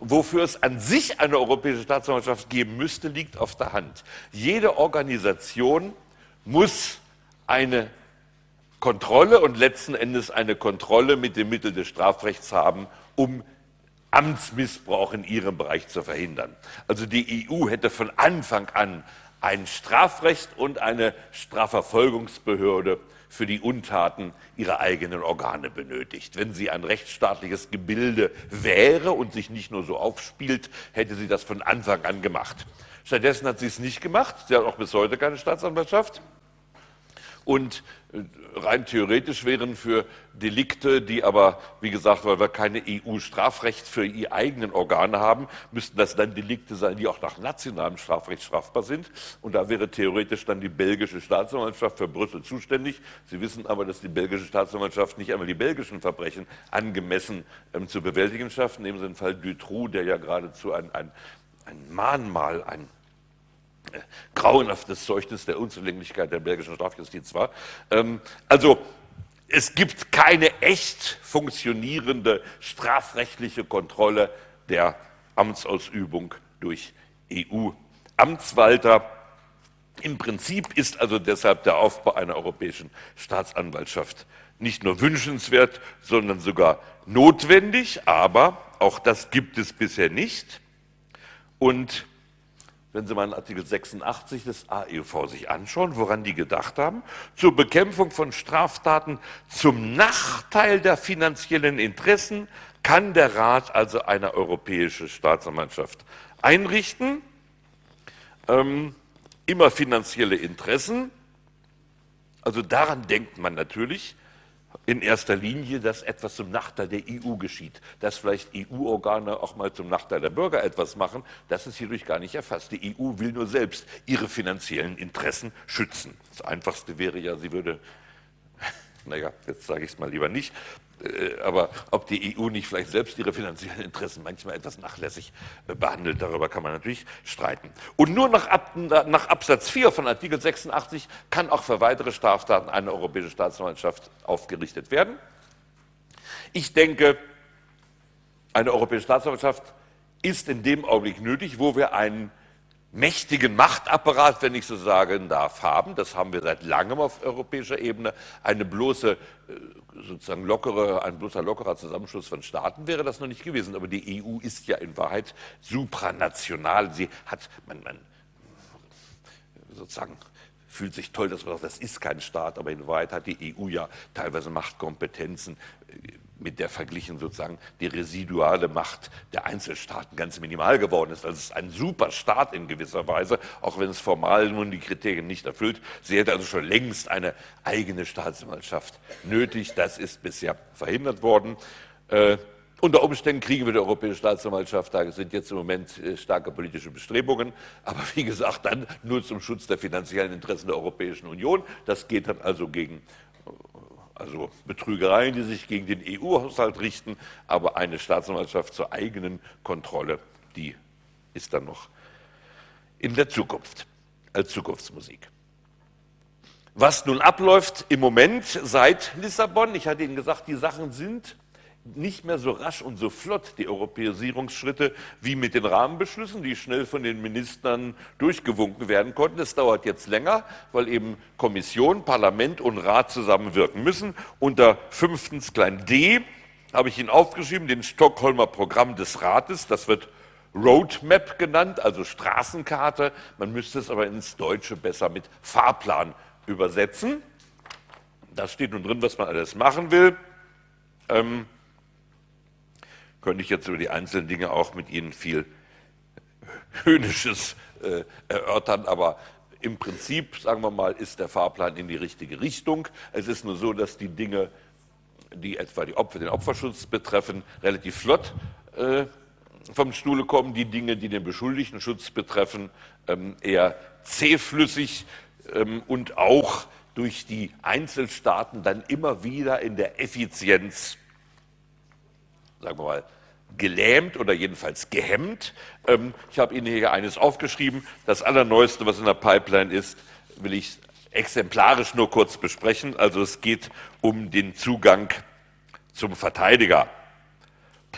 Wofür es an sich eine Europäische Staatsanwaltschaft geben müsste, liegt auf der Hand. Jede Organisation muss eine Kontrolle und letzten Endes eine Kontrolle mit dem Mittel des Strafrechts haben, um Amtsmissbrauch in ihrem Bereich zu verhindern. Also die EU hätte von Anfang an ein Strafrecht und eine Strafverfolgungsbehörde für die Untaten ihrer eigenen Organe benötigt. Wenn sie ein rechtsstaatliches Gebilde wäre und sich nicht nur so aufspielt, hätte sie das von Anfang an gemacht. Stattdessen hat sie es nicht gemacht. Sie hat auch bis heute keine Staatsanwaltschaft. Und äh, rein theoretisch wären für Delikte, die aber, wie gesagt, weil wir keine EU-Strafrecht für ihre eigenen Organe haben, müssten das dann Delikte sein, die auch nach nationalem Strafrecht strafbar sind. Und da wäre theoretisch dann die belgische Staatsanwaltschaft für Brüssel zuständig. Sie wissen aber, dass die belgische Staatsanwaltschaft nicht einmal die belgischen Verbrechen angemessen ähm, zu bewältigen schafft. Nehmen Sie den Fall Dutroux, der ja geradezu ein, ein, ein Mahnmal, ein grauenhaftes Zeugnis der Unzulänglichkeit der belgischen Strafjustiz war. Ähm, also es gibt keine echt funktionierende strafrechtliche Kontrolle der Amtsausübung durch EU-Amtswalter. Im Prinzip ist also deshalb der Aufbau einer europäischen Staatsanwaltschaft nicht nur wünschenswert, sondern sogar notwendig, aber auch das gibt es bisher nicht. Und wenn Sie mal Artikel 86 des AEV sich anschauen, woran die gedacht haben, zur Bekämpfung von Straftaten zum Nachteil der finanziellen Interessen kann der Rat also eine europäische Staatsanwaltschaft einrichten. Ähm, immer finanzielle Interessen. Also daran denkt man natürlich in erster Linie, dass etwas zum Nachteil der EU geschieht, dass vielleicht EU-Organe auch mal zum Nachteil der Bürger etwas machen, das ist hierdurch gar nicht erfasst. Die EU will nur selbst ihre finanziellen Interessen schützen. Das Einfachste wäre ja, sie würde, naja, jetzt sage ich es mal lieber nicht, aber ob die EU nicht vielleicht selbst ihre finanziellen Interessen manchmal etwas nachlässig äh, behandelt, darüber kann man natürlich streiten. Und nur nach, Ab nach Absatz 4 von Artikel 86 kann auch für weitere Straftaten eine europäische Staatsanwaltschaft aufgerichtet werden. Ich denke, eine europäische Staatsanwaltschaft ist in dem Augenblick nötig, wo wir einen mächtigen Machtapparat, wenn ich so sagen darf, haben. Das haben wir seit langem auf europäischer Ebene. Eine bloße, äh, sozusagen lockere, ein bloßer lockerer Zusammenschluss von Staaten wäre das noch nicht gewesen. Aber die EU ist ja in Wahrheit supranational. Sie hat, man, man sozusagen fühlt sich toll, dass man sagt, das ist kein Staat, aber in Wahrheit hat die EU ja teilweise Machtkompetenzen mit der verglichen sozusagen die residuale Macht der Einzelstaaten ganz minimal geworden ist. Das ist ein super Staat in gewisser Weise, auch wenn es formal nun die Kriterien nicht erfüllt. Sie hätte also schon längst eine eigene Staatsanwaltschaft nötig. Das ist bisher verhindert worden. Äh, unter Umständen kriegen wir die Europäische Staatsanwaltschaft, da sind jetzt im Moment äh, starke politische Bestrebungen, aber wie gesagt, dann nur zum Schutz der finanziellen Interessen der Europäischen Union. Das geht dann also gegen also Betrügereien, die sich gegen den EU-Haushalt richten, aber eine Staatsanwaltschaft zur eigenen Kontrolle, die ist dann noch in der Zukunft als Zukunftsmusik. Was nun abläuft im Moment seit Lissabon, ich hatte Ihnen gesagt, die Sachen sind nicht mehr so rasch und so flott die Europäisierungsschritte wie mit den Rahmenbeschlüssen, die schnell von den Ministern durchgewunken werden konnten. Es dauert jetzt länger, weil eben Kommission, Parlament und Rat zusammenwirken müssen. Unter fünftens klein d habe ich Ihnen aufgeschrieben, den Stockholmer Programm des Rates. Das wird Roadmap genannt, also Straßenkarte. Man müsste es aber ins Deutsche besser mit Fahrplan übersetzen. Da steht nun drin, was man alles machen will. Ähm, könnte ich jetzt über die einzelnen Dinge auch mit Ihnen viel Höhnisches äh, erörtern, aber im Prinzip, sagen wir mal, ist der Fahrplan in die richtige Richtung. Es ist nur so, dass die Dinge, die etwa die Opfer, den Opferschutz betreffen, relativ flott äh, vom Stuhle kommen. Die Dinge, die den Beschuldigtenschutz betreffen, ähm, eher zähflüssig ähm, und auch durch die Einzelstaaten dann immer wieder in der Effizienz sagen wir mal, gelähmt oder jedenfalls gehemmt. Ähm, ich habe Ihnen hier eines aufgeschrieben. Das Allerneueste, was in der Pipeline ist, will ich exemplarisch nur kurz besprechen. Also es geht um den Zugang zum Verteidiger.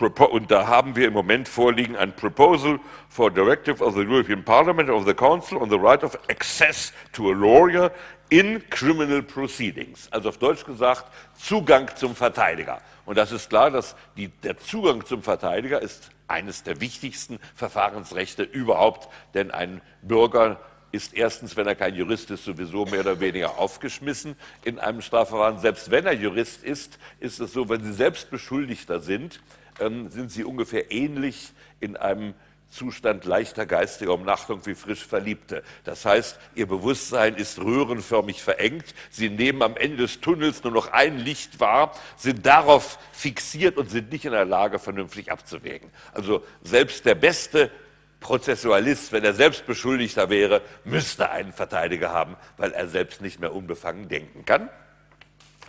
Und da haben wir im Moment vorliegen ein Proposal for Directive of the European Parliament of the Council on the right of access to a lawyer in criminal proceedings. Also auf Deutsch gesagt, Zugang zum Verteidiger. Und das ist klar, dass die, der Zugang zum Verteidiger ist eines der wichtigsten Verfahrensrechte überhaupt, denn ein Bürger ist erstens, wenn er kein Jurist ist, sowieso mehr oder weniger aufgeschmissen in einem Strafverfahren. Selbst wenn er Jurist ist, ist es so, wenn Sie selbst Beschuldigter sind, ähm, sind Sie ungefähr ähnlich in einem Zustand leichter geistiger Umnachtung wie frisch Verliebte. Das heißt, ihr Bewusstsein ist röhrenförmig verengt. Sie nehmen am Ende des Tunnels nur noch ein Licht wahr, sind darauf fixiert und sind nicht in der Lage, vernünftig abzuwägen. Also selbst der beste Prozessualist, wenn er selbst Beschuldigter wäre, müsste einen Verteidiger haben, weil er selbst nicht mehr unbefangen denken kann.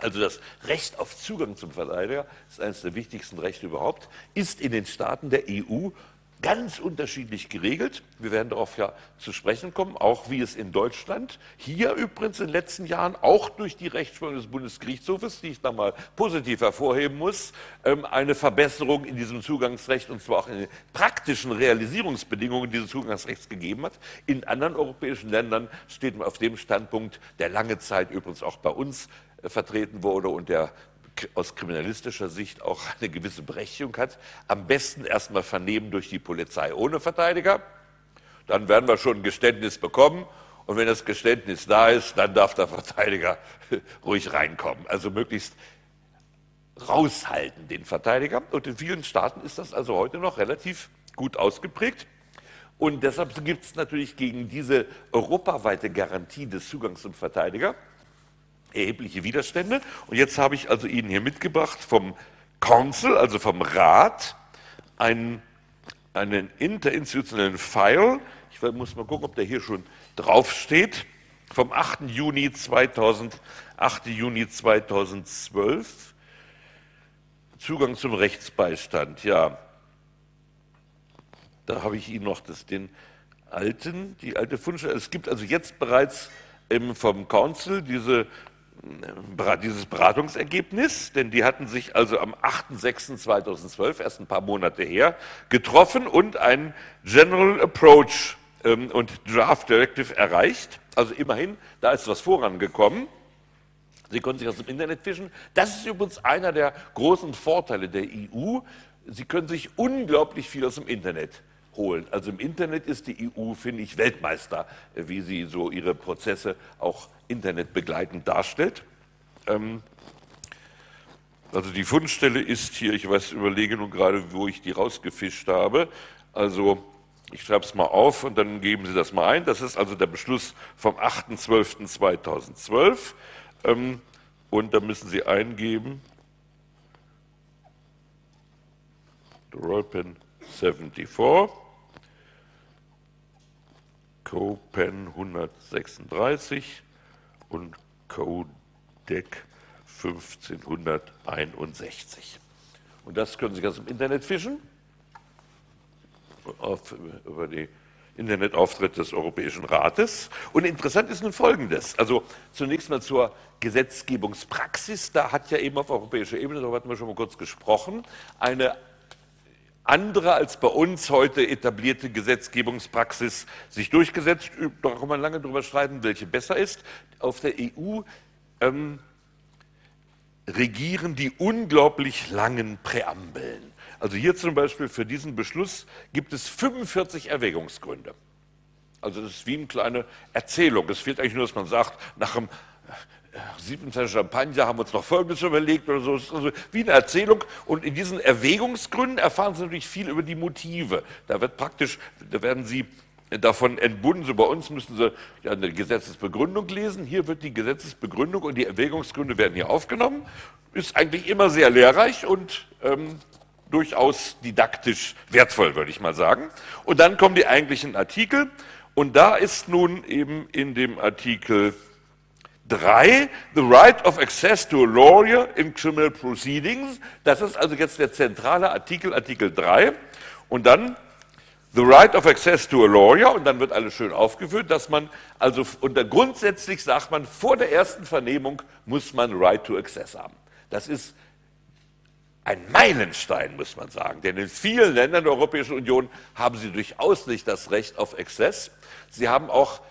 Also das Recht auf Zugang zum Verteidiger ist eines der wichtigsten Rechte überhaupt, ist in den Staaten der EU ganz unterschiedlich geregelt. Wir werden darauf ja zu sprechen kommen, auch wie es in Deutschland, hier übrigens in den letzten Jahren, auch durch die Rechtsprechung des Bundesgerichtshofes, die ich da mal positiv hervorheben muss, ähm, eine Verbesserung in diesem Zugangsrecht und zwar auch in den praktischen Realisierungsbedingungen dieses Zugangsrechts gegeben hat. In anderen europäischen Ländern steht man auf dem Standpunkt, der lange Zeit übrigens auch bei uns äh, vertreten wurde und der aus kriminalistischer Sicht auch eine gewisse Berechtigung hat. Am besten erstmal vernehmen durch die Polizei ohne Verteidiger. Dann werden wir schon ein Geständnis bekommen. Und wenn das Geständnis da ist, dann darf der Verteidiger ruhig reinkommen. Also möglichst raushalten den Verteidiger. Und in vielen Staaten ist das also heute noch relativ gut ausgeprägt. Und deshalb gibt es natürlich gegen diese europaweite Garantie des Zugangs zum Verteidiger erhebliche Widerstände. Und jetzt habe ich also Ihnen hier mitgebracht vom Council, also vom Rat, einen, einen interinstitutionellen File. Ich muss mal gucken, ob der hier schon draufsteht. Vom 8. Juni, 2000, 8. Juni 2012. Zugang zum Rechtsbeistand, ja. Da habe ich Ihnen noch das, den alten, die alte Fundstelle. Es gibt also jetzt bereits vom Council diese dieses Beratungsergebnis, denn die hatten sich also am 8.6.2012, erst ein paar Monate her, getroffen und einen General Approach ähm, und Draft Directive erreicht. Also immerhin, da ist was vorangekommen. Sie können sich aus dem Internet fischen. Das ist übrigens einer der großen Vorteile der EU. Sie können sich unglaublich viel aus dem Internet holen. Also im Internet ist die EU, finde ich, Weltmeister, wie sie so ihre Prozesse auch internetbegleitend darstellt. Ähm, Also die Fundstelle ist hier, ich weiß, überlege nun gerade, wo ich die rausgefischt habe. Also ich schreibe es mal auf und dann geben Sie das mal ein. Das ist also der Beschluss vom 8.12.2012. Ähm, und da müssen Sie eingeben, the Royal Pen 74, CoPen 136 und Codec 1561. Und das können Sie ganz im Internet fischen, auf, über die Internetauftritt des Europäischen Rates. Und interessant ist nun Folgendes. Also zunächst mal zur Gesetzgebungspraxis. Da hat ja eben auf europäischer Ebene, darüber hatten wir schon mal kurz gesprochen, eine andere als bei uns heute etablierte Gesetzgebungspraxis sich durchgesetzt. Da kann man lange darüber streiten, welche besser ist. Auf der EU ähm, regieren die unglaublich langen Präambeln. Also hier zum Beispiel für diesen Beschluss gibt es 45 Erwägungsgründe. Also das ist wie eine kleine Erzählung. Es fehlt eigentlich nur, dass man sagt, nach dem äh, siebten Teil Champagner haben wir uns noch Folgendes überlegt oder so. Also wie eine Erzählung. Und in diesen Erwägungsgründen erfahren Sie natürlich viel über die Motive. Da wird praktisch, da werden Sie davon entbunden. So bei uns müssen Sie eine Gesetzesbegründung lesen. Hier wird die Gesetzesbegründung und die Erwägungsgründe werden hier aufgenommen. Ist eigentlich immer sehr lehrreich und ähm, durchaus didaktisch wertvoll, würde ich mal sagen. Und dann kommen die eigentlichen Artikel. Und da ist nun eben in dem Artikel 3, the right of access to a lawyer in criminal proceedings. Das ist also jetzt der zentrale Artikel, Artikel 3. Und dann The right of access to a lawyer, und dann wird alles schön aufgeführt, dass man, also unter grundsätzlich sagt man, vor der ersten Vernehmung muss man right to access haben. Das ist ein Meilenstein, muss man sagen. Denn in vielen Ländern der Europäischen Union haben sie durchaus nicht das Recht auf Access. Sie haben auch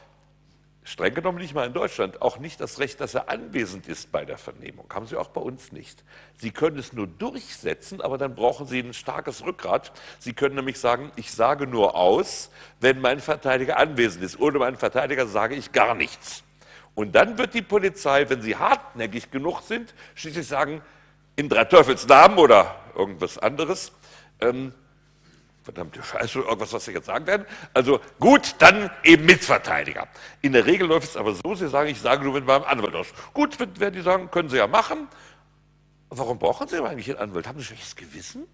streng genommen nicht mal in Deutschland, auch nicht das Recht, dass er anwesend ist bei der Vernehmung. Haben Sie auch bei uns nicht. Sie können es nur durchsetzen, aber dann brauchen Sie ein starkes Rückgrat. Sie können nämlich sagen, ich sage nur aus, wenn mein Verteidiger anwesend ist. Ohne meinen Verteidiger sage ich gar nichts. Und dann wird die Polizei, wenn sie hartnäckig genug sind, schließlich sagen, in drei Teufels Namen oder irgendwas anderes, ähm, verdammte Scheiße, irgendwas, was Sie jetzt sagen werden. Also gut, dann eben Mitverteidiger. In der Regel läuft es aber so, Sie sagen, ich sage nur mit meinem Anwalt aus. Gut, werden die sagen, können Sie ja machen. Warum brauchen Sie eigentlich einen Anwalt? Haben Sie schlechtes Gewissen?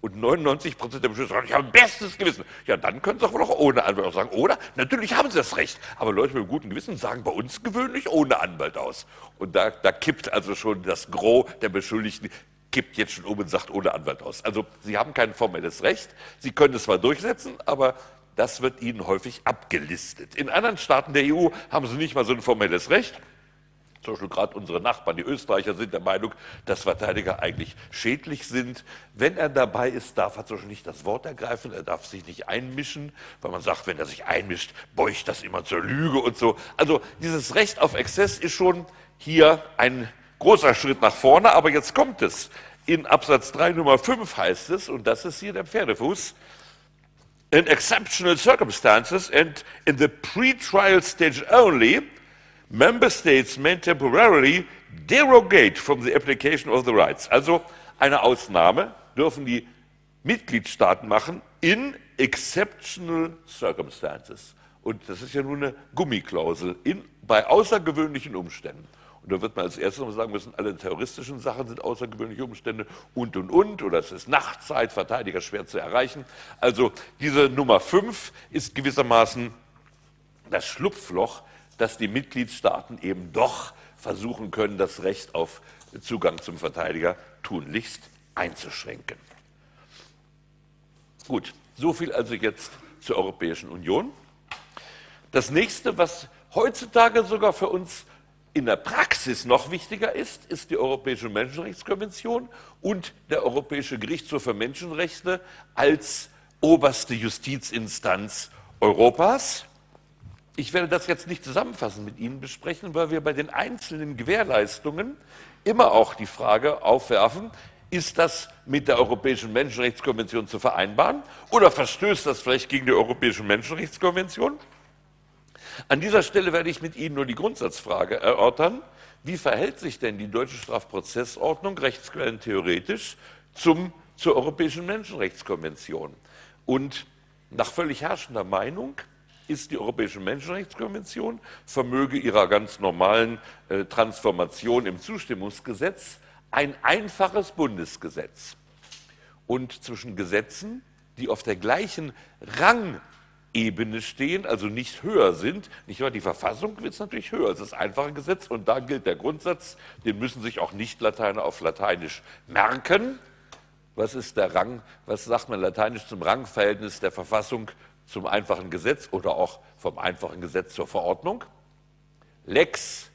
Und 99 Prozent der Beschlüsse sagen, ich habe ein bestes Gewissen. Ja, dann können Sie auch wohl auch ohne Anwalt auch sagen. Oder? Natürlich haben Sie das Recht. Aber Leute mit guten Gewissen sagen bei uns gewöhnlich ohne Anwalt aus. Und da, da kippt also schon das Gros der Beschuldigten kippt jetzt schon um und sagt ohne Anwalt aus. Also Sie haben kein formelles Recht. Sie können es zwar durchsetzen, aber das wird Ihnen häufig abgelistet. In anderen Staaten der EU haben Sie nicht mal so ein formelles Recht. Zum Beispiel gerade unsere Nachbarn, die Österreicher, sind der Meinung, dass Verteidiger eigentlich schädlich sind. Wenn er dabei ist, darf er zum Beispiel nicht das Wort ergreifen, er darf sich nicht einmischen, weil man sagt, wenn er sich einmischt, beugt das immer zur Lüge und so. Also dieses Recht auf Exzess ist schon hier ein Großer Schritt nach vorne, aber jetzt kommt es. In Absatz 3 Nummer 5 heißt es, und das ist hier der Pferdefuß, in exceptional circumstances and in the pre-trial stage only, member states may temporarily derogate from the application of the rights. Also eine Ausnahme dürfen die Mitgliedstaaten machen in exceptional circumstances. Und das ist ja nur eine Gummiklausel in, bei außergewöhnlichen Umständen. Und da wird man als erstes mal sagen müssen, alle terroristischen Sachen sind außergewöhnliche Umstände und, und, und. Oder es ist Nachtzeit, Verteidiger schwer zu erreichen. Also diese Nummer 5 ist gewissermaßen das Schlupfloch, dass die Mitgliedstaaten eben doch versuchen können, das Recht auf Zugang zum Verteidiger tunlichst einzuschränken. Gut, so viel also jetzt zur Europäischen Union. Das nächste, was heutzutage sogar für uns in der Praxis noch wichtiger ist, ist die Europäische Menschenrechtskonvention und der Europäische Gerichtshof für Menschenrechte als oberste Justizinstanz Europas. Ich werde das jetzt nicht zusammenfassend mit Ihnen besprechen, weil wir bei den einzelnen Gewährleistungen immer auch die Frage aufwerfen, ist das mit der Europäischen Menschenrechtskonvention zu vereinbaren oder verstößt das vielleicht gegen die Europäische Menschenrechtskonvention? An dieser Stelle werde ich mit Ihnen nur die Grundsatzfrage erörtern, wie verhält sich denn die deutsche Strafprozessordnung rechtsquellentheoretisch zum, zur Europäischen Menschenrechtskonvention? Und nach völlig herrschender Meinung ist die Europäische Menschenrechtskonvention, vermöge ihrer ganz normalen äh, Transformation im Zustimmungsgesetz, ein einfaches Bundesgesetz. Und zwischen Gesetzen, die auf der gleichen Rangebene stehen, also nicht höher sind, nicht wahr? Die Verfassung wird natürlich höher, es ist einfache Gesetz und da gilt der Grundsatz, den müssen sich auch Nicht-Lateiner auf Lateinisch merken. Was ist der Rang, was sagt man lateinisch zum Rangverhältnis der Verfassung zum einfachen Gesetz oder auch vom einfachen Gesetz zur Verordnung. Lex,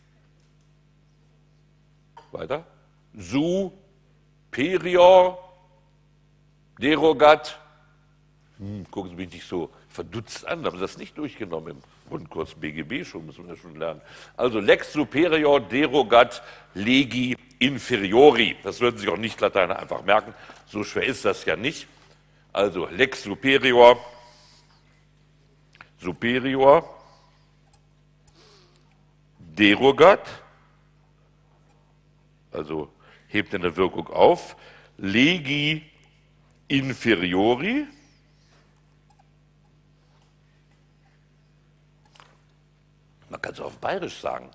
weiter, superior, derogat. Hm, gucken Sie mich nicht so verdutzt an, haben Sie das nicht durchgenommen im Grundkurs BGB schon, müssen wir schon lernen. Also lex superior derogat legi inferiori. Das würden Sie auch nicht Lateiner einfach merken. So schwer ist das ja nicht. Also lex superior superior, derogat, also hebt eine Wirkung auf, legi inferiori, man kann es auf Bayerisch sagen,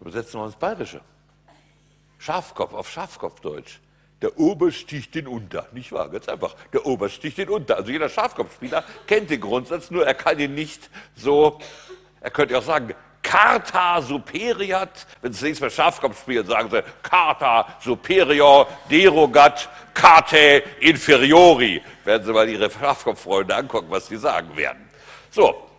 übersetzen wir ins Bayerische. Schafkopf auf Schafkopfdeutsch. Der Ober sticht den unter, nicht wahr? Ganz einfach. Der Ober sticht den unter. Also jeder Schafkopfspieler kennt den Grundsatz, nur er kann ihn nicht so, er könnte auch sagen, Carta superiat, wenn Sie nächstes Mal Schafkopf spielen, sagen Sie Carta superior derogat carte inferiori. Werden Sie mal Ihre Schafkopffreunde angucken, was Sie sagen werden. So,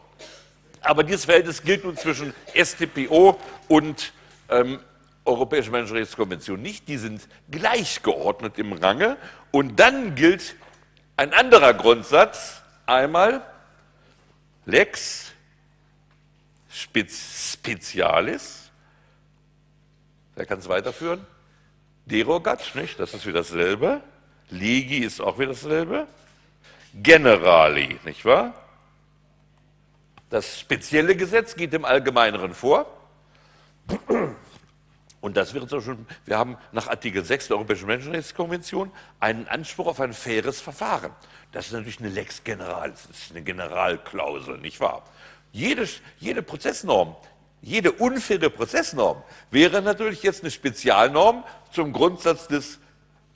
aber dieses Verhältnis gilt nun zwischen STPO und ähm, Europäische Menschenrechtskonvention nicht, die sind gleichgeordnet im Range. Und dann gilt ein anderer Grundsatz, einmal lex specialis, wer kann es weiterführen? Derogat, nicht? das ist wieder dasselbe. Legi ist auch wieder dasselbe. Generali, nicht wahr? Das spezielle Gesetz geht dem Allgemeineren vor. Und das wäre zum Beispiel, wir haben nach Artikel 6 der Europäischen Menschenrechtskonvention einen Anspruch auf ein faires Verfahren. Das ist natürlich eine Lex Generalis, das ist eine Generalklausel, nicht wahr? Jede, jede Prozessnorm, jede unfaire Prozessnorm wäre natürlich jetzt eine Spezialnorm zum Grundsatz des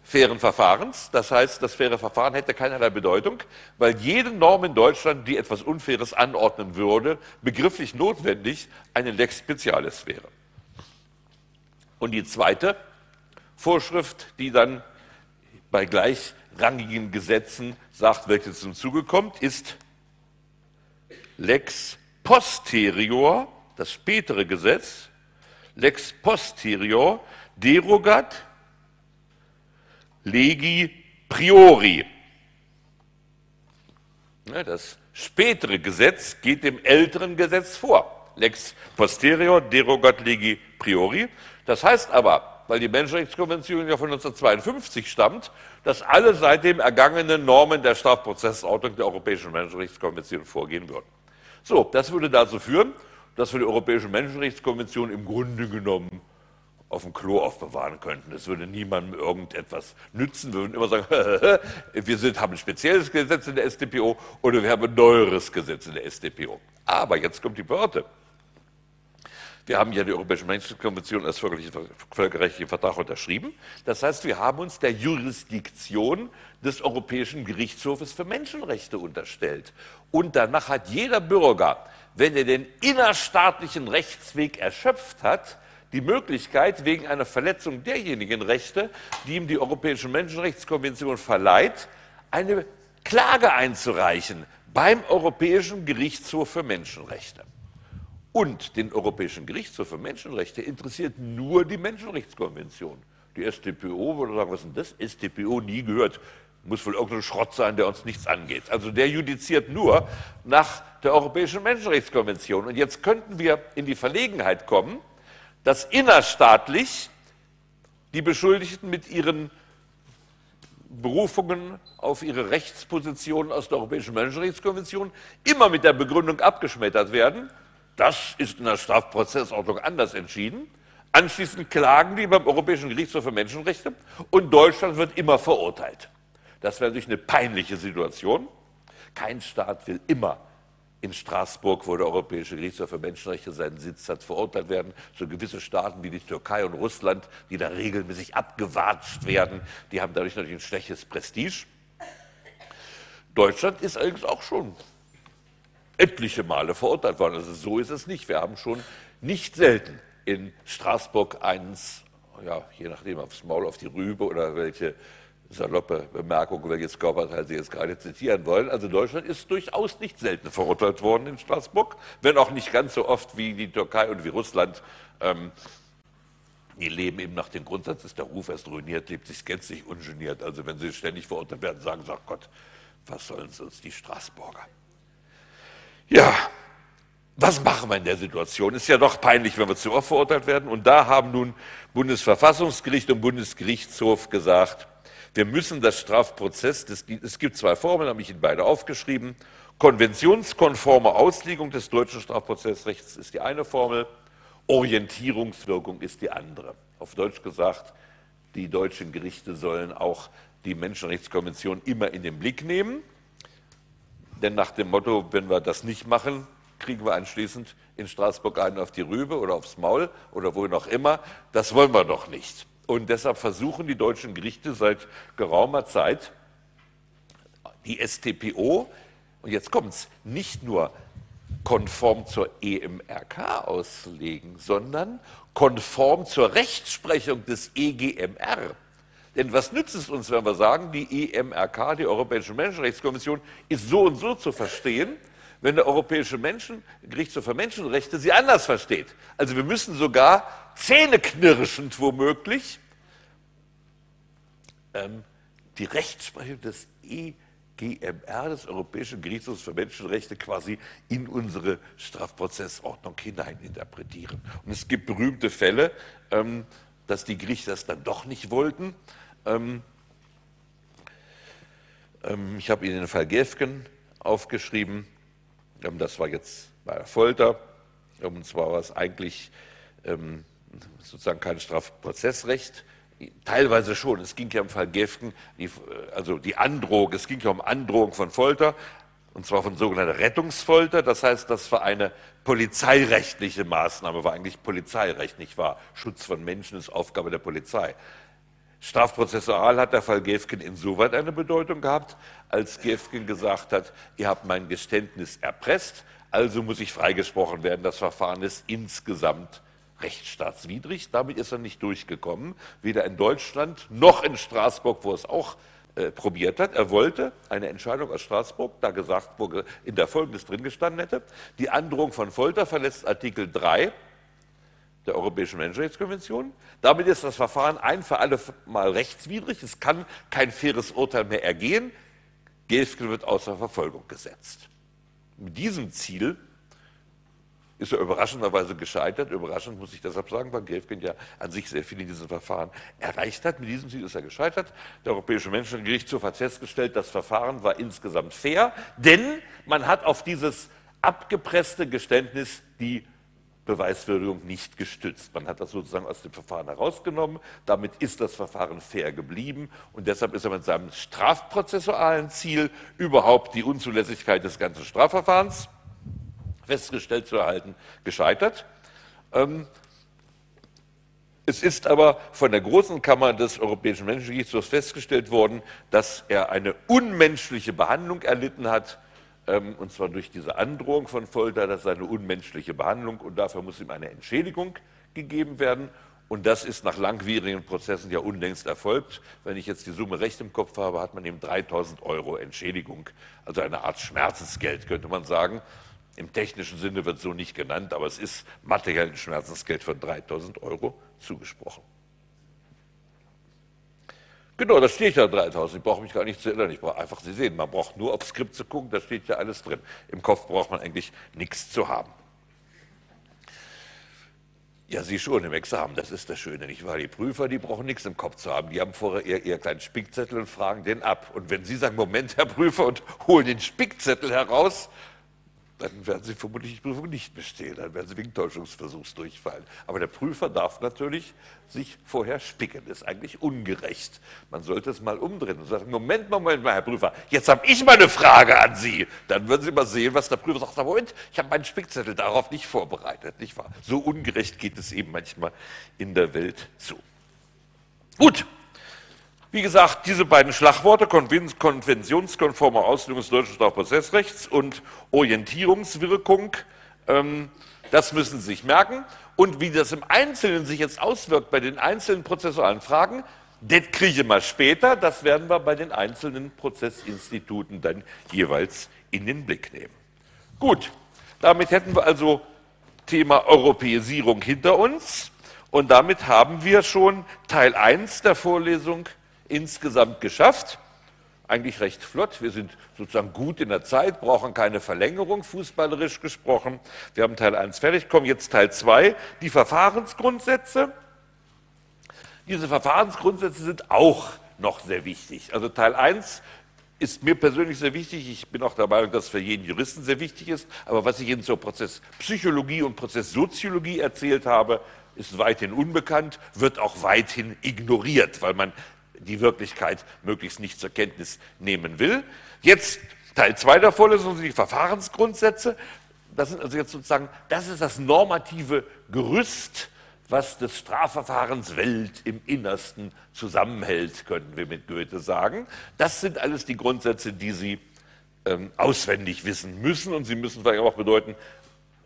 fairen Verfahrens. Das heißt, das faire Verfahren hätte keinerlei Bedeutung, weil jede Norm in Deutschland, die etwas Unfaires anordnen würde, begrifflich notwendig eine Lex Specialis wäre. Und die zweite Vorschrift, die dann bei gleichrangigen Gesetzen sagt, welche zum Zuge kommt, ist Lex posterior, das spätere Gesetz, Lex posterior derogat legi priori. Das spätere Gesetz geht dem älteren Gesetz vor. Lex posterior derogat legi priori. Das heißt aber, weil die Menschenrechtskonvention ja von 1952 stammt, dass alle seitdem ergangenen Normen der Strafprozessordnung der Europäischen Menschenrechtskonvention vorgehen würden. So, das würde dazu führen, dass wir die Europäische Menschenrechtskonvention im Grunde genommen auf dem Klo aufbewahren könnten. Das würde niemandem irgendetwas nützen. Wir würden immer sagen, wir sind, haben ein spezielles Gesetz in der StPO oder wir haben ein neueres Gesetz in der StPO. Aber jetzt kommt die Behörde. Wir haben ja die Europäische Menschenrechtskonvention als völkerrechtlichen Vertrag unterschrieben. Das heißt, wir haben uns der Jurisdiktion des Europäischen Gerichtshofes für Menschenrechte unterstellt. Und danach hat jeder Bürger, wenn er den innerstaatlichen Rechtsweg erschöpft hat, die Möglichkeit, wegen einer Verletzung derjenigen Rechte, die ihm die Europäische Menschenrechtskonvention verleiht, eine Klage einzureichen beim Europäischen Gerichtshof für Menschenrechte und den Europäischen Gerichtshof für Menschenrechte interessiert nur die Menschenrechtskonvention. Die StPO würde sagen, was ist denn das? StPO nie gehört. Muss wohl irgendein Schrott sein, der uns nichts angeht. Also der judiziert nur nach der Europäischen Menschenrechtskonvention. Und jetzt könnten wir in die Verlegenheit kommen, dass innerstaatlich die Beschuldigten mit ihren Berufungen auf ihre Rechtspositionen aus der Europäischen Menschenrechtskonvention immer mit der Begründung abgeschmettert werden, das ist in der Strafprozessordnung anders entschieden. Anschließend klagen die beim Europäischen Gerichtshof für Menschenrechte und Deutschland wird immer verurteilt. Das wäre natürlich eine peinliche Situation. Kein Staat will immer in Straßburg, wo der Europäische Gerichtshof für Menschenrechte seinen Sitz hat, verurteilt werden. So gewisse Staaten wie die Türkei und Russland, die da regelmäßig abgewatscht werden, die haben dadurch natürlich ein schlechtes Prestige. Deutschland ist allerdings auch schon etliche Male verurteilt worden. Also so ist es nicht. Wir haben schon nicht selten in Straßburg eins, ja, je nachdem aufs Maul, auf die Rübe oder welche saloppe Bemerkung, welches Körperteil Sie jetzt gerade zitieren wollen. Also Deutschland ist durchaus nicht selten verurteilt worden in Straßburg, wenn auch nicht ganz so oft wie die Türkei und wie Russland. Ähm, die leben eben nach dem Grundsatz, ist der Ruf erst ruiniert, lebt sich gänzlich ungeniert. Also wenn sie ständig verurteilt werden, sagen sie, ach Gott, was sollen sie uns die Straßburger? Ja, was machen wir in der Situation? Ist ja doch peinlich, wenn wir zu oft verurteilt werden. Und da haben nun Bundesverfassungsgericht und Bundesgerichtshof gesagt, wir müssen das Strafprozess, es gibt zwei Formeln, habe ich Ihnen beide aufgeschrieben. Konventionskonforme Auslegung des deutschen Strafprozessrechts ist die eine Formel, Orientierungswirkung ist die andere. Auf Deutsch gesagt, die deutschen Gerichte sollen auch die Menschenrechtskonvention immer in den Blick nehmen. Denn nach dem Motto, wenn wir das nicht machen, kriegen wir anschließend in Straßburg einen auf die Rübe oder aufs Maul oder wo noch immer. Das wollen wir doch nicht. Und deshalb versuchen die deutschen Gerichte seit geraumer Zeit, die STPO, und jetzt kommt es, nicht nur konform zur EMRK auszulegen, sondern konform zur Rechtsprechung des EGMR. Denn was nützt es uns, wenn wir sagen, die EMRK, die Europäische Menschenrechtskommission, ist so und so zu verstehen, wenn der Europäische Menschen, Gerichtshof für Menschenrechte sie anders versteht. Also wir müssen sogar zähneknirschend womöglich ähm, die Rechtsprechung des EGMR, des Europäischen Gerichtshofs für Menschenrechte, quasi in unsere Strafprozessordnung hineininterpretieren. Und es gibt berühmte Fälle, ähm, dass die Gerichte das dann doch nicht wollten. Ähm, ähm, ich habe Ihnen den Fall Gefgen aufgeschrieben. Ähm, das war jetzt bei der Folter. Und zwar war es eigentlich sozusagen kein Strafprozessrecht, Teilweise schon. Es ging ja im Fall Gefgen, die, also die Androhung, es ging ja um Androhung von Folter, und zwar von sogenannter Rettungsfolter. Das heißt, das war eine polizeirechtliche Maßnahme, war eigentlich Polizeirecht, nicht wahr? Schutz von Menschen ist Aufgabe der Polizei. Strafprozessual hat der Fall Gefgen insoweit eine Bedeutung gehabt, als Gefgen gesagt hat, ihr habt mein Geständnis erpresst, also muss ich freigesprochen werden. Das Verfahren ist insgesamt rechtsstaatswidrig. Damit ist er nicht durchgekommen, weder in Deutschland noch in Straßburg, wo es auch äh, probiert hat. Er wollte eine Entscheidung aus Straßburg, da gesagt, wo in der Folgendes drin gestanden hätte. Die Androhung von Folter verletzt Artikel 3 der Europäischen Menschenrechtskonvention. Damit ist das Verfahren ein für alle Mal rechtswidrig. Es kann kein faires Urteil mehr ergehen. Gelfken wird außer Verfolgung gesetzt. Mit diesem Ziel ist er überraschenderweise gescheitert. Überraschend muss ich deshalb sagen, weil Gelfgen ja an sich sehr viel in diesem Verfahren erreicht hat. Mit diesem Ziel ist er gescheitert. Der Europäische Menschengerichtshof hat festgestellt, das Verfahren war insgesamt fair, denn man hat auf dieses abgepresste Geständnis die Beweiswürdigung nicht gestützt. Man hat das sozusagen aus dem Verfahren herausgenommen. Damit ist das Verfahren fair geblieben. Und deshalb ist er mit seinem strafprozessualen Ziel überhaupt die Unzulässigkeit des ganzen Strafverfahrens festgestellt zu erhalten, gescheitert. Ähm, es ist aber von der Großen Kammer des Europäischen Menschenrechtshofs festgestellt worden, dass er eine unmenschliche Behandlung erlitten hat, ähm, und zwar durch diese Androhung von Folter, das ist eine unmenschliche Behandlung und dafür muss ihm eine Entschädigung gegeben werden. Und das ist nach langwierigen Prozessen ja unlängst erfolgt. Wenn ich jetzt die Summe recht im Kopf habe, hat man ihm 3000 Euro Entschädigung, also eine Art Schmerzensgeld, könnte man sagen. Im technischen Sinne wird so nicht genannt, aber es ist materiell Schmerzensgeld von 3000 Euro zugesprochen. Genau, da steht ja 3000. Ich brauche mich gar nicht zu erinnern. Ich brauche einfach, Sie sehen, man braucht nur aufs Skript zu gucken, da steht ja alles drin. Im Kopf braucht man eigentlich nichts zu haben. Ja, Sie schon im Examen, das ist das Schöne, nicht wahr? Die Prüfer, die brauchen nichts im Kopf zu haben. Die haben vorher ihr, ihr kleinen Spickzettel und fragen den ab. Und wenn Sie sagen, Moment, Herr Prüfer, und holen den Spickzettel heraus, dann werden Sie vermutlich die Prüfung nicht bestehen, dann werden Sie wegen Täuschungsversuchs durchfallen. Aber der Prüfer darf natürlich sich vorher spicken, das ist eigentlich ungerecht. Man sollte es mal umdrehen und sagen, Moment, Moment mal, Herr Prüfer, jetzt habe ich mal eine Frage an Sie. Dann würden Sie mal sehen, was der Prüfer sagt, Moment, ich habe meinen Spickzettel darauf nicht vorbereitet, nicht wahr? So ungerecht geht es eben manchmal in der Welt zu. Gut, wie gesagt, diese beiden Schlagworte, konventionskonforme Auslegung des deutschen Strafprozessrechts und Orientierungswirkung, ähm, das müssen Sie sich merken. Und wie das im Einzelnen sich jetzt auswirkt bei den einzelnen prozessualen Fragen, das kriege ich mal später. Das werden wir bei den einzelnen Prozessinstituten dann jeweils in den Blick nehmen. Gut, damit hätten wir also Thema Europäisierung hinter uns. Und damit haben wir schon Teil 1 der Vorlesung insgesamt geschafft. Eigentlich recht flott. Wir sind sozusagen gut in der Zeit, brauchen keine Verlängerung, fußballerisch gesprochen. Wir haben Teil 1 fertig, kommen jetzt Teil 2, die Verfahrensgrundsätze. Diese Verfahrensgrundsätze sind auch noch sehr wichtig. Also Teil 1 ist mir persönlich sehr wichtig. Ich bin auch der Meinung, dass es für jeden Juristen sehr wichtig ist. Aber was ich Ihnen zur Prozesspsychologie und Prozesssoziologie erzählt habe, ist weithin unbekannt, wird auch weithin ignoriert, weil man die Wirklichkeit möglichst nicht zur Kenntnis nehmen will. Jetzt Teil 2 der Vorlesung sind die Verfahrensgrundsätze. Das sind also jetzt sozusagen, das ist das normative Gerüst, was des Strafverfahrens Welt im Innersten zusammenhält, könnten wir mit Goethe sagen. Das sind alles die Grundsätze, die Sie ähm, auswendig wissen müssen und Sie müssen vielleicht auch bedeuten,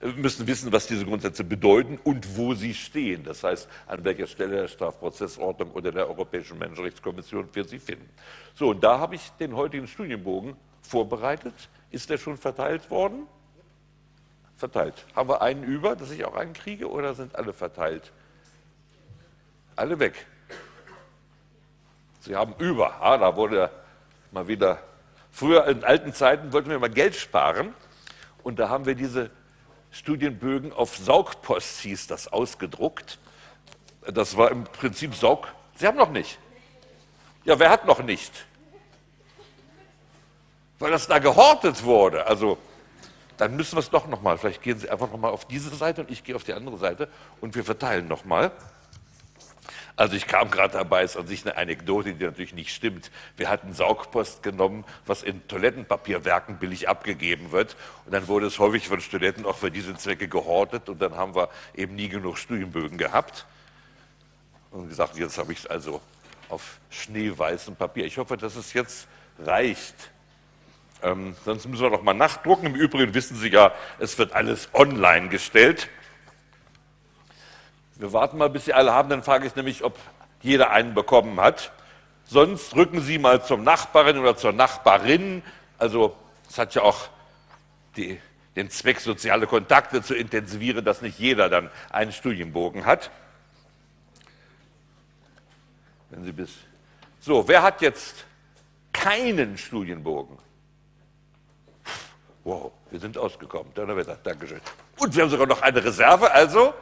müssen wissen, was diese Grundsätze bedeuten und wo sie stehen. Das heißt, an welcher Stelle der Strafprozessordnung oder der Europäischen Menschenrechtskommission wir sie finden. So, und da habe ich den heutigen Studienbogen vorbereitet. Ist der schon verteilt worden? Verteilt. Haben wir einen über, dass ich auch einen kriege, oder sind alle verteilt? Alle weg. Sie haben über. Ah, da wurde mal wieder. Früher in alten Zeiten wollten wir mal Geld sparen und da haben wir diese Studienbögen auf Saugpost hieß das ausgedruckt. Das war im Prinzip Saug. Sie haben noch nicht. Ja, wer hat noch nicht? Weil das da gehortet wurde. Also, dann müssen wir es doch nochmal. Vielleicht gehen Sie einfach nochmal auf diese Seite und ich gehe auf die andere Seite und wir verteilen nochmal. Also ich kam gerade dabei, ist an sich eine Anekdote, die natürlich nicht stimmt. Wir hatten Saugpost genommen, was in Toilettenpapierwerken billig abgegeben wird. Und dann wurde es häufig von Studenten auch für diese Zwecke gehortet. Und dann haben wir eben nie genug Studienbögen gehabt. Und gesagt, jetzt habe ich es also auf schneeweißem Papier. Ich hoffe, dass es jetzt reicht. Ähm, sonst müssen wir noch mal nachdrucken. Im Übrigen wissen Sie ja, es wird alles online gestellt. Wir warten mal, bis Sie alle haben, dann frage ich nämlich, ob jeder einen bekommen hat. Sonst rücken Sie mal zum Nachbarin oder zur Nachbarin. Also es hat ja auch die, den Zweck, soziale Kontakte zu intensivieren, dass nicht jeder dann einen Studienbogen hat. Wenn Sie bis so, wer hat jetzt keinen Studienbogen? Wow, wir sind ausgekommen. Donnerwetter, Dankeschön. Und wir haben sogar noch eine Reserve, also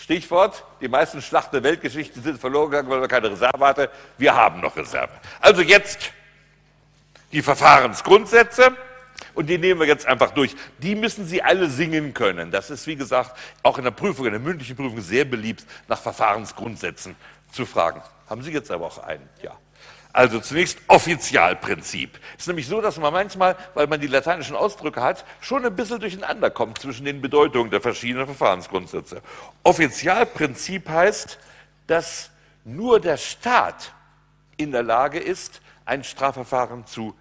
Stichwort, die meisten Schlachten der Weltgeschichte sind verloren gegangen, weil wir keine Reserve hatten. Wir haben noch Reserve. Also jetzt die Verfahrensgrundsätze. Und die nehmen wir jetzt einfach durch. Die müssen Sie alle singen können. Das ist, wie gesagt, auch in der Prüfung, in der mündlichen Prüfung sehr beliebt, nach Verfahrensgrundsätzen zu fragen. Haben Sie jetzt aber auch einen? Ja. Also zunächst Offizialprinzip. Es ist nämlich so, dass man manchmal, weil man die lateinischen Ausdrücke hat, schon ein bisschen durcheinander kommt zwischen den Bedeutungen der verschiedenen Verfahrensgrundsätze. Offizialprinzip heißt, dass nur der Staat in der Lage ist, ein Strafverfahren zu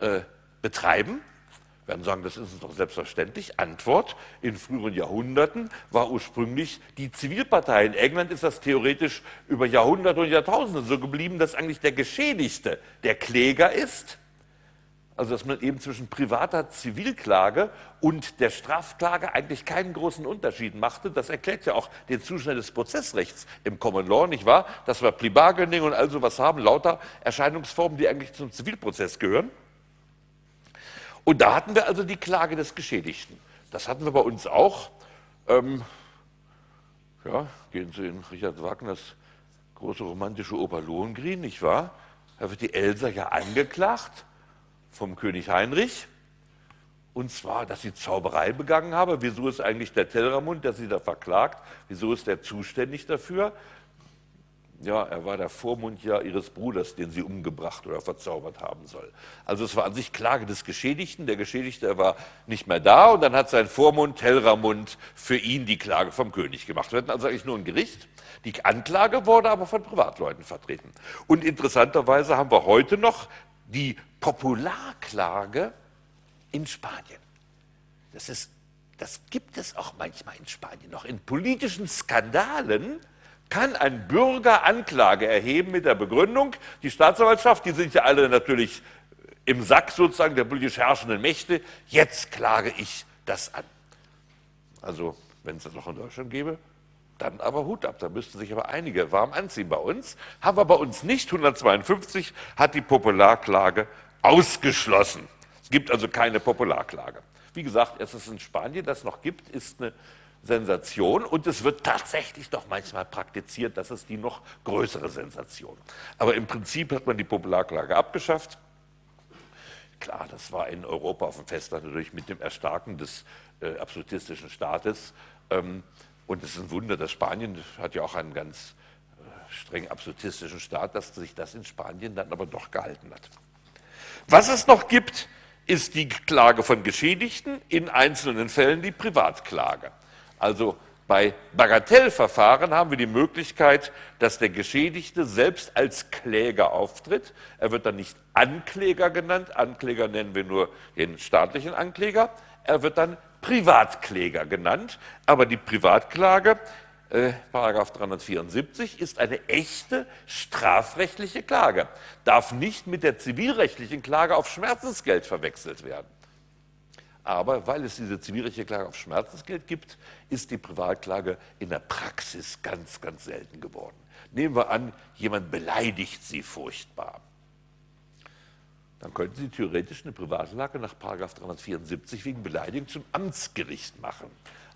äh, betreiben werden sagen, das ist uns doch selbstverständlich. Antwort, in früheren Jahrhunderten war ursprünglich die Zivilpartei. In England ist das theoretisch über Jahrhunderte und Jahrtausende so geblieben, dass eigentlich der Geschädigte der Kläger ist. Also dass man eben zwischen privater Zivilklage und der Strafklage eigentlich keinen großen Unterschied machte. Das erklärt ja auch den Zustand des Prozessrechts im Common Law, nicht wahr? Dass wir Plibargening und all sowas haben, lauter Erscheinungsformen, die eigentlich zum Zivilprozess gehören. Und da hatten wir also die Klage des Geschädigten. Das hatten wir bei uns auch. Ähm, ja, gehen Sie in Richard Wagners große romantische Oper Lohengrin, nicht wahr? Da wird die Elsa ja angeklagt vom König Heinrich und zwar, dass sie Zauberei begangen habe. Wieso ist eigentlich der Telramund, der sie da verklagt? Wieso ist der zuständig dafür? Ja, er war der Vormund ja ihres Bruders, den sie umgebracht oder verzaubert haben soll. Also es war an sich Klage des Geschädigten. Der Geschädigte war nicht mehr da und dann hat sein Vormund Telramund für ihn die Klage vom König gemacht. Wir hatten also eigentlich nur ein Gericht. Die Anklage wurde aber von Privatleuten vertreten. Und interessanterweise haben wir heute noch die Popularklage in Spanien. Das, ist, das gibt es auch manchmal in Spanien noch. In politischen Skandalen kann ein Bürger Anklage erheben mit der Begründung, die Staatsanwaltschaft, die sind ja alle natürlich im Sack sozusagen der politisch herrschenden Mächte, jetzt klage ich das an. Also, wenn es das noch in Deutschland gäbe, dann aber Hut ab, da müssten sich aber einige warm anziehen. Bei uns haben wir bei uns nicht 152, hat die Popularklage ausgeschlossen. Es gibt also keine Popularklage. Wie gesagt, dass es in Spanien das noch gibt, ist eine Sensation und es wird tatsächlich doch manchmal praktiziert, das ist die noch größere Sensation. Aber im Prinzip hat man die Popularklage abgeschafft. Klar, das war in Europa auf dem Festland natürlich mit dem Erstarken des äh, absolutistischen Staates. Ähm, und es ist ein Wunder, dass Spanien hat ja auch einen ganz äh, streng absolutistischen Staat, dass sich das in Spanien dann aber doch gehalten hat. Was es noch gibt, ist die Klage von Geschädigten, in einzelnen Fällen die Privatklage. Also bei Bagatellverfahren haben wir die Möglichkeit, dass der Geschädigte selbst als Kläger auftritt. Er wird dann nicht Ankläger genannt. Ankläger nennen wir nur den staatlichen Ankläger. Er wird dann Privatkläger genannt. Aber die Privatklage äh, Paragraph 374 ist eine echte strafrechtliche Klage, darf nicht mit der zivilrechtlichen Klage auf Schmerzensgeld verwechselt werden. Aber weil es diese zivilrechtliche Klage auf Schmerzensgeld gibt, ist die Privatklage in der Praxis ganz, ganz selten geworden. Nehmen wir an, jemand beleidigt Sie furchtbar. Dann könnten Sie theoretisch eine Privatklage nach 374 wegen Beleidigung zum Amtsgericht machen.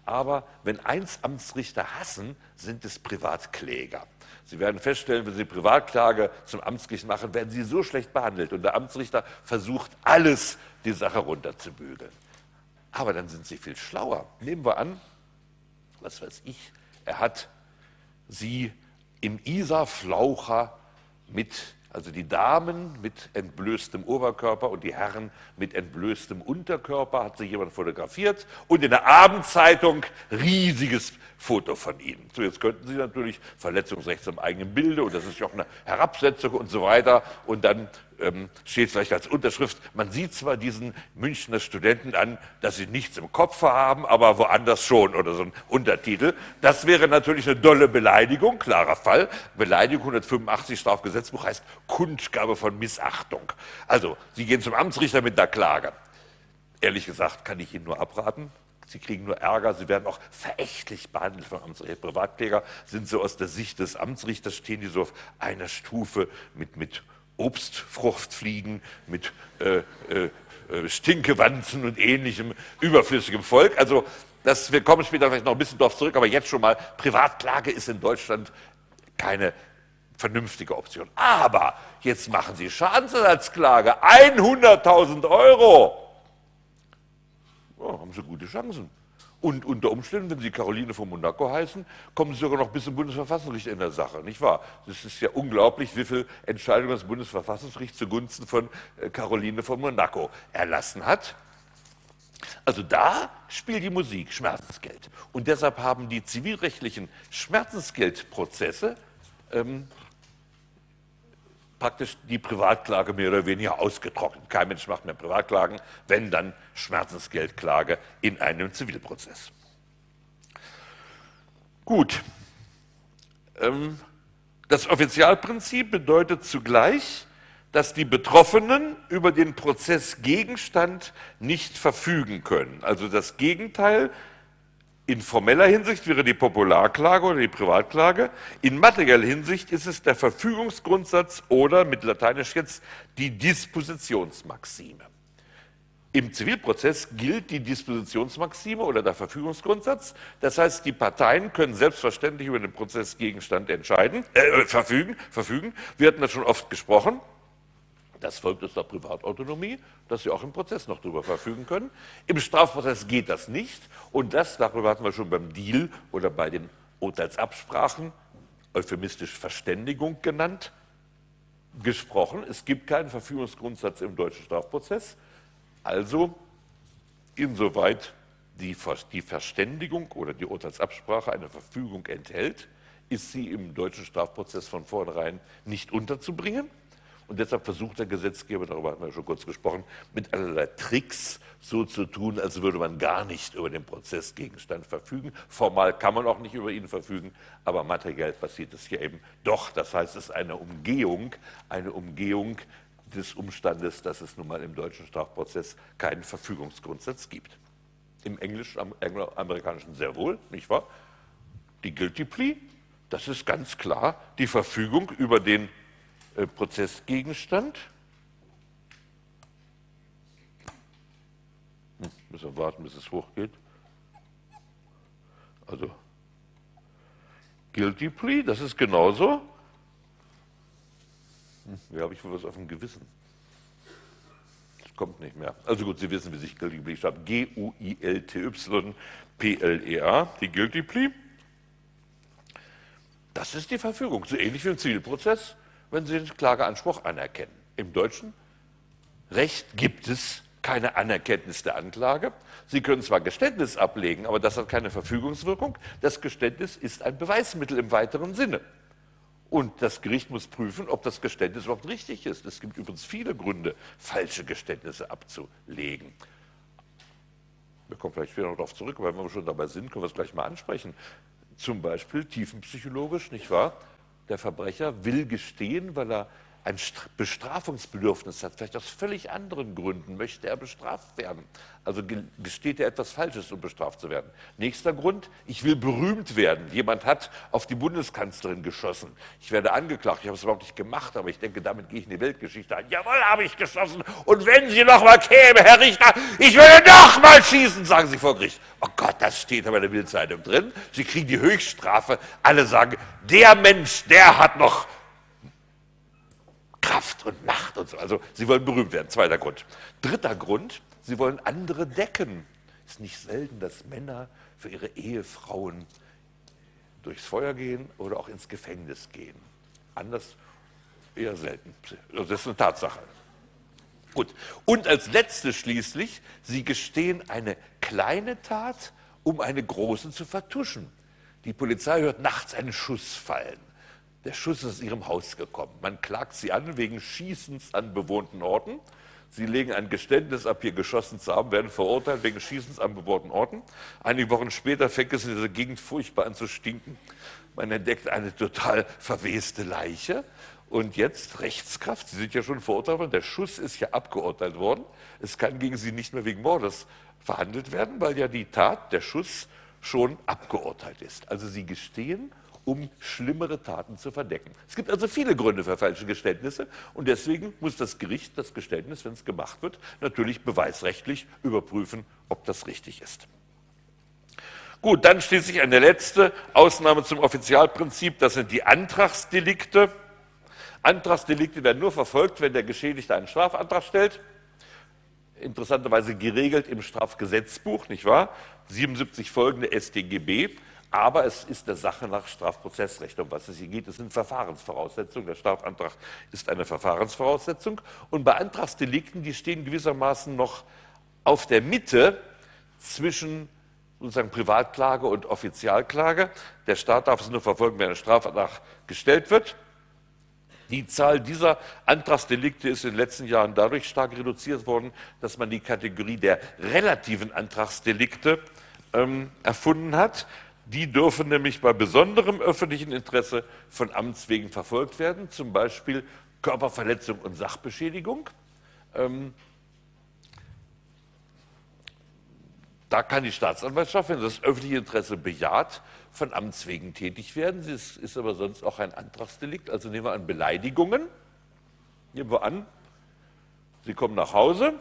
Aber wenn eins Amtsrichter hassen, sind es Privatkläger. Sie werden feststellen, wenn Sie Privatklage zum Amtsgericht machen, werden Sie so schlecht behandelt. Und der Amtsrichter versucht alles, die Sache runterzubügeln. Aber dann sind Sie viel schlauer. Nehmen wir an, was weiß ich, er hat Sie im Isarflaucher mit also die Damen mit entblößtem Oberkörper und die Herren mit entblößtem Unterkörper hat sich jemand fotografiert und in der Abendzeitung riesiges Foto von ihnen. So, jetzt könnten Sie natürlich Verletzungsrecht am eigenen Bilde und das ist ja auch eine Herabsetzung und so weiter und dann ähm, steht vielleicht als Unterschrift, man sieht zwar diesen Münchner Studenten an, dass sie nichts im Kopf haben, aber woanders schon oder so ein Untertitel. Das wäre natürlich eine dolle Beleidigung, klarer Fall. Beleidigung 185 Strafgesetzbuch heißt Kundgabe von Missachtung. Also, Sie gehen zum Amtsrichter mit einer Klage. Ehrlich gesagt kann ich Ihnen nur abraten. Sie kriegen nur Ärger, sie werden auch verächtlich behandelt vom Amtsrichter. Privatkläger sind so aus der Sicht des Amtsrichters, stehen die so auf einer Stufe mit, mit Obstfruchtfliegen, mit äh, äh, äh, Stinkewanzen und ähnlichem überflüssigem Volk. Also das, wir kommen später vielleicht noch ein bisschen darauf zurück, aber jetzt schon mal, Privatklage ist in Deutschland keine vernünftige Option. Aber jetzt machen Sie Schadensersatzklage, 100.000 Euro. Oh, haben Sie gute Chancen. Und unter Umständen, wenn Sie Caroline von Monaco heißen, kommen Sie sogar noch bis zum Bundesverfassungsgericht in der Sache, nicht wahr? Das ist ja unglaublich, wie viele Entscheidungen das Bundesverfassungsgericht zugunsten von äh, Caroline von Monaco erlassen hat. Also da spielt die Musik Schmerzensgeld. Und deshalb haben die zivilrechtlichen Schmerzensgeldprozesse ähm, praktisch die Privatklage mehr oder weniger ausgetrocknet. Kein Mensch macht mehr Privatklagen, wenn dann Schmerzensgeldklage in einem Zivilprozess. Gut. Ähm, das Offizialprinzip bedeutet zugleich, dass die Betroffenen über den Prozessgegenstand nicht verfügen können. Also das Gegenteil in formeller Hinsicht wäre die Popularklage oder die Privatklage. In materieller Hinsicht ist es der Verfügungsgrundsatz oder mit Lateinisch jetzt die Dispositionsmaxime. Im Zivilprozess gilt die Dispositionsmaxime oder der Verfügungsgrundsatz. Das heißt, die Parteien können selbstverständlich über den Prozessgegenstand entscheiden, äh, verfügen, verfügen. Wir hatten das schon oft gesprochen. Das folgt aus der Privatautonomie, dass Sie auch im Prozess noch darüber verfügen können. Im Strafprozess geht das nicht. Und das, darüber hatten wir schon beim Deal oder bei den Urteilsabsprachen, euphemistisch Verständigung genannt, gesprochen. Es gibt keinen Verfügungsgrundsatz im deutschen Strafprozess. Also, insoweit die, die Verständigung oder die Urteilsabsprache eine Verfügung enthält, ist sie im deutschen Strafprozess von vornherein nicht unterzubringen. Und deshalb versucht der Gesetzgeber, darüber hatten wir schon kurz gesprochen, mit allerlei Tricks so zu tun, als würde man gar nicht über den Prozessgegenstand verfügen. Formal kann man auch nicht über ihn verfügen, aber materiell passiert es hier eben doch. Das heißt, es ist eine Umgehung, eine Umgehung des Umstandes, dass es nun mal im deutschen Strafprozess keinen Verfügungsgrundsatz gibt. Im englischen, amerikanischen sehr wohl, nicht wahr? Die Guilty Plea, das ist ganz klar die Verfügung über den Prozessgegenstand. Hm, müssen wir warten, bis es hochgeht. Also, Guilty Plea, das ist genauso. Hm, wie habe ich wohl was auf dem Gewissen? Das kommt nicht mehr. Also gut, Sie wissen, wie sich Guilty Plea schreibt. G-U-I-L-T-Y-P-L-E-A, die Guilty Plea. Das ist die Verfügung, so ähnlich wie im Zivilprozess wenn Sie den Klageanspruch anerkennen. Im deutschen Recht gibt es keine Anerkenntnis der Anklage. Sie können zwar Geständnis ablegen, aber das hat keine Verfügungswirkung. Das Geständnis ist ein Beweismittel im weiteren Sinne. Und das Gericht muss prüfen, ob das Geständnis überhaupt richtig ist. Es gibt übrigens viele Gründe, falsche Geständnisse abzulegen. Wir kommen vielleicht später noch darauf zurück, aber wenn wir schon dabei sind, können wir es gleich mal ansprechen. Zum Beispiel tiefenpsychologisch, nicht wahr? Der Verbrecher will gestehen, weil er ein Bestrafungsbedürfnis hat, vielleicht aus völlig anderen Gründen möchte er bestraft werden. Also gesteht er etwas Falsches, um bestraft zu werden. Nächster Grund, ich will berühmt werden. Jemand hat auf die Bundeskanzlerin geschossen. Ich werde angeklagt, ich habe es überhaupt nicht gemacht, aber ich denke, damit gehe ich in die Weltgeschichte ein. Jawohl, habe ich geschossen. Und wenn Sie noch mal käme, Herr Richter, ich würde noch mal schießen, sagen Sie vor Gericht. Oh Gott, das steht aber in der Bildzeitung drin. Sie kriegen die Höchststrafe. Alle sagen, der Mensch, der hat noch Kraft und Macht und so. Also sie wollen berühmt werden. Zweiter Grund. Dritter Grund, sie wollen andere decken. Es ist nicht selten, dass Männer für ihre Ehefrauen durchs Feuer gehen oder auch ins Gefängnis gehen. Anders eher selten. Das ist eine Tatsache. Gut. Und als letztes schließlich, sie gestehen eine kleine Tat, um eine große zu vertuschen. Die Polizei hört nachts einen Schuss fallen. Der Schuss ist aus ihrem Haus gekommen. Man klagt sie an wegen Schießens an bewohnten Orten. Sie legen ein Geständnis ab, hier geschossen zu haben, werden verurteilt wegen Schießens an bewohnten Orten. Einige Wochen später fängt es in dieser Gegend furchtbar an zu stinken. Man entdeckt eine total verweste Leiche. Und jetzt Rechtskraft. Sie sind ja schon verurteilt worden. Der Schuss ist ja abgeurteilt worden. Es kann gegen Sie nicht mehr wegen Mordes verhandelt werden, weil ja die Tat, der Schuss, schon abgeurteilt ist. Also Sie gestehen um schlimmere Taten zu verdecken. Es gibt also viele Gründe für falsche Geständnisse und deswegen muss das Gericht das Geständnis, wenn es gemacht wird, natürlich beweisrechtlich überprüfen, ob das richtig ist. Gut, dann schließlich eine letzte Ausnahme zum Offizialprinzip, das sind die Antragsdelikte. Antragsdelikte werden nur verfolgt, wenn der Geschädigte einen Strafantrag stellt. Interessanterweise geregelt im Strafgesetzbuch, nicht wahr? 77 folgende StGB. Aber es ist der Sache nach Strafprozessrecht, um was es hier geht. Es sind Verfahrensvoraussetzungen. Der Strafantrag ist eine Verfahrensvoraussetzung. Und bei Antragsdelikten, die stehen gewissermaßen noch auf der Mitte zwischen sozusagen Privatklage und Offizialklage. Der Staat darf es nur verfolgen, wenn ein Strafantrag gestellt wird. Die Zahl dieser Antragsdelikte ist in den letzten Jahren dadurch stark reduziert worden, dass man die Kategorie der relativen Antragsdelikte ähm, erfunden hat. Die dürfen nämlich bei besonderem öffentlichen Interesse von Amts wegen verfolgt werden, zum Beispiel Körperverletzung und Sachbeschädigung. Ähm, da kann die Staatsanwaltschaft, wenn das öffentliche Interesse bejaht, von Amts wegen tätig werden. Es ist aber sonst auch ein Antragsdelikt. Also nehmen wir an Beleidigungen. Nehmen wir an, Sie kommen nach Hause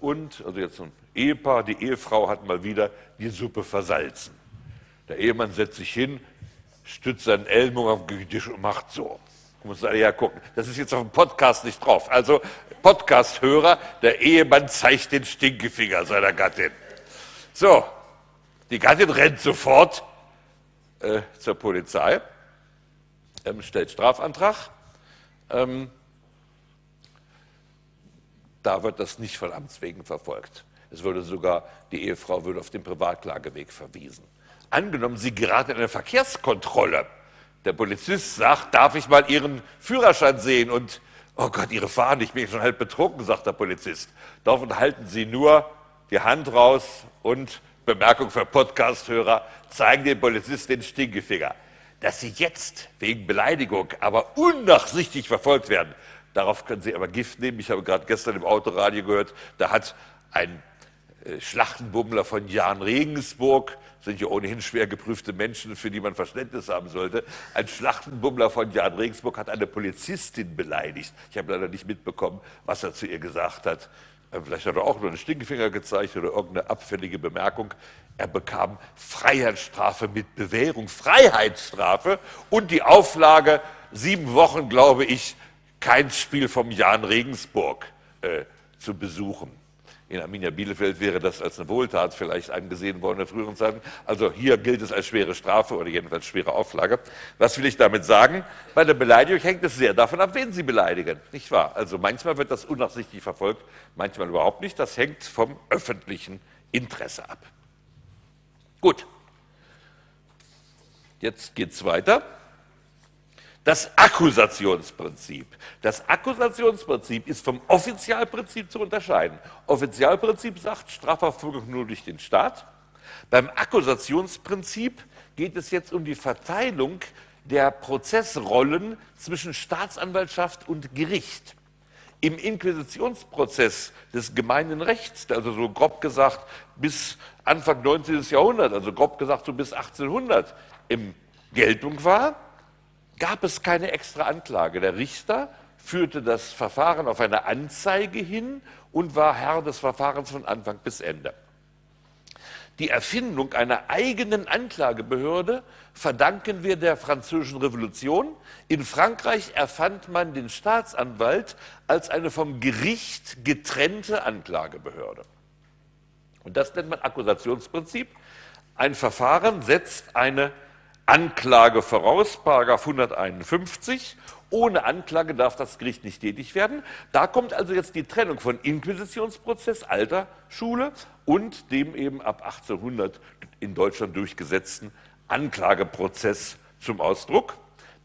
und, also jetzt ein Ehepaar, die Ehefrau hat mal wieder die Suppe versalzen. Der Ehemann setzt sich hin, stützt seinen Ellbogen auf den Tisch und macht so. Muss alle ja gucken. Das ist jetzt auf dem Podcast nicht drauf. Also Podcast-Hörer, der Ehemann zeigt den Stinkefinger seiner Gattin. So, die Gattin rennt sofort äh, zur Polizei, ähm, stellt Strafantrag. Ähm, da wird das nicht von Amts wegen verfolgt. Es würde sogar, die Ehefrau würde auf den Privatklageweg verwiesen. Angenommen, sie gerate in eine Verkehrskontrolle. Der Polizist sagt, darf ich mal Ihren Führerschein sehen? Und, oh Gott, Ihre Fahne, ich bin schon halb betrunken, sagt der Polizist. Davon halten Sie nur die Hand raus und, Bemerkung für Podcast-Hörer, zeigen dem Polizist den Stinkefinger. Dass Sie jetzt wegen Beleidigung aber unnachsichtig verfolgt werden, darauf können Sie aber Gift nehmen. Ich habe gerade gestern im Autoradio gehört, da hat ein Schlachtenbummler von Jan Regensburg, sind ja ohnehin schwer geprüfte Menschen, für die man Verständnis haben sollte. Ein Schlachtenbummler von Jan Regensburg hat eine Polizistin beleidigt. Ich habe leider nicht mitbekommen, was er zu ihr gesagt hat. Äh, vielleicht hat er auch nur einen Stinkefinger gezeigt oder irgendeine abfällige Bemerkung. Er bekam Freiheitsstrafe mit Bewährung, Freiheitsstrafe und die Auflage, sieben Wochen, glaube ich, kein Spiel vom Jan Regensburg äh, zu besuchen. In Arminia Bielefeld wäre das als eine Wohltat vielleicht angesehen worden in früheren Zeiten. Also hier gilt es als schwere Strafe oder jedenfalls schwere Auflage. Was will ich damit sagen? Bei der Beleidigung hängt es sehr davon ab, wen Sie beleidigen. Nicht wahr? Also manchmal wird das unnachsichtig verfolgt, manchmal überhaupt nicht. Das hängt vom öffentlichen Interesse ab. Gut. Jetzt geht's weiter. Das Akkusationsprinzip. Das Akkusationsprinzip ist vom Offizialprinzip zu unterscheiden. Offizialprinzip sagt Strafverfolgung nur durch den Staat. Beim Akkusationsprinzip geht es jetzt um die Verteilung der Prozessrollen zwischen Staatsanwaltschaft und Gericht. Im Inquisitionsprozess des gemeinen Rechts, also so grob gesagt bis Anfang 19. Jahrhundert, also grob gesagt so bis 1800 im Geltung war, gab es keine extra Anklage. Der Richter führte das Verfahren auf eine Anzeige hin und war Herr des Verfahrens von Anfang bis Ende. Die Erfindung einer eigenen Anklagebehörde verdanken wir der Französischen Revolution. In Frankreich erfand man den Staatsanwalt als eine vom Gericht getrennte Anklagebehörde. Und das nennt man Akkusationsprinzip. Ein Verfahren setzt eine Anklage voraus, Paragraph 151. Ohne Anklage darf das Gericht nicht tätig werden. Da kommt also jetzt die Trennung von Inquisitionsprozess, alter Schule, und dem eben ab 1800 in Deutschland durchgesetzten Anklageprozess zum Ausdruck.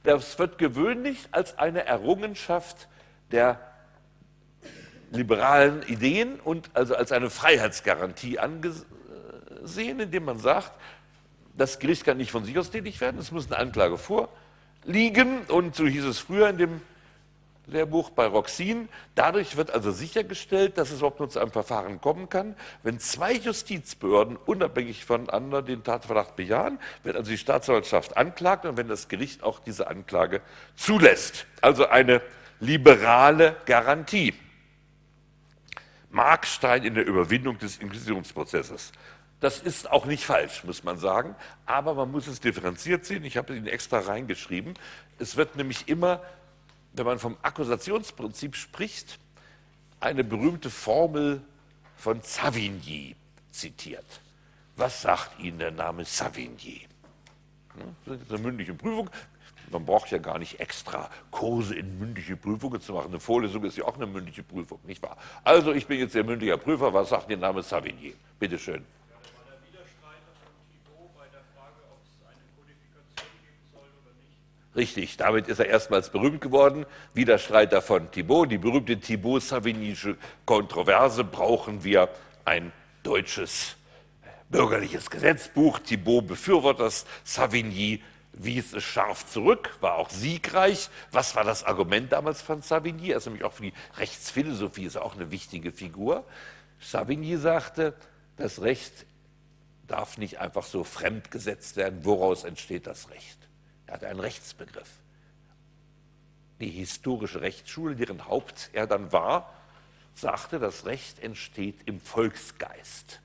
Das wird gewöhnlich als eine Errungenschaft der liberalen Ideen und also als eine Freiheitsgarantie angesehen, indem man sagt, das Gericht kann nicht von sich aus tätig werden, es muss eine Anklage vorliegen. Und so hieß es früher in dem Lehrbuch bei Roxin. Dadurch wird also sichergestellt, dass es überhaupt nur zu einem Verfahren kommen kann. Wenn zwei Justizbehörden unabhängig voneinander den Tatverdacht bejahen, wird also die Staatsanwaltschaft anklagt und wenn das Gericht auch diese Anklage zulässt. Also eine liberale Garantie. Markstein in der Überwindung des Inquisitionsprozesses. Das ist auch nicht falsch, muss man sagen, aber man muss es differenziert sehen. Ich habe Ihnen extra reingeschrieben. Es wird nämlich immer, wenn man vom Akkusationsprinzip spricht, eine berühmte Formel von Savigny zitiert. Was sagt Ihnen der Name Savigny? Hm, das ist eine mündliche Prüfung. Man braucht ja gar nicht extra Kurse in mündliche Prüfungen zu machen. Eine Vorlesung ist ja auch eine mündliche Prüfung, nicht wahr? Also, ich bin jetzt der mündliche Prüfer. Was sagt der Name Savigny? Bitte schön. Richtig, damit ist er erstmals berühmt geworden. Widerstreiter von Thibaut. Die berühmte Thibaut-Savignysche Kontroverse brauchen wir ein deutsches bürgerliches Gesetzbuch. Thibaut befürwortet das. Savigny wies es scharf zurück, war auch siegreich. Was war das Argument damals von Savigny? Er ist nämlich auch für die Rechtsphilosophie ist auch eine wichtige Figur. Savigny sagte, das Recht darf nicht einfach so fremdgesetzt werden. Woraus entsteht das Recht? Er hatte einen Rechtsbegriff. Die historische Rechtsschule, deren Haupt er dann war, sagte, das Recht entsteht im Volksgeist.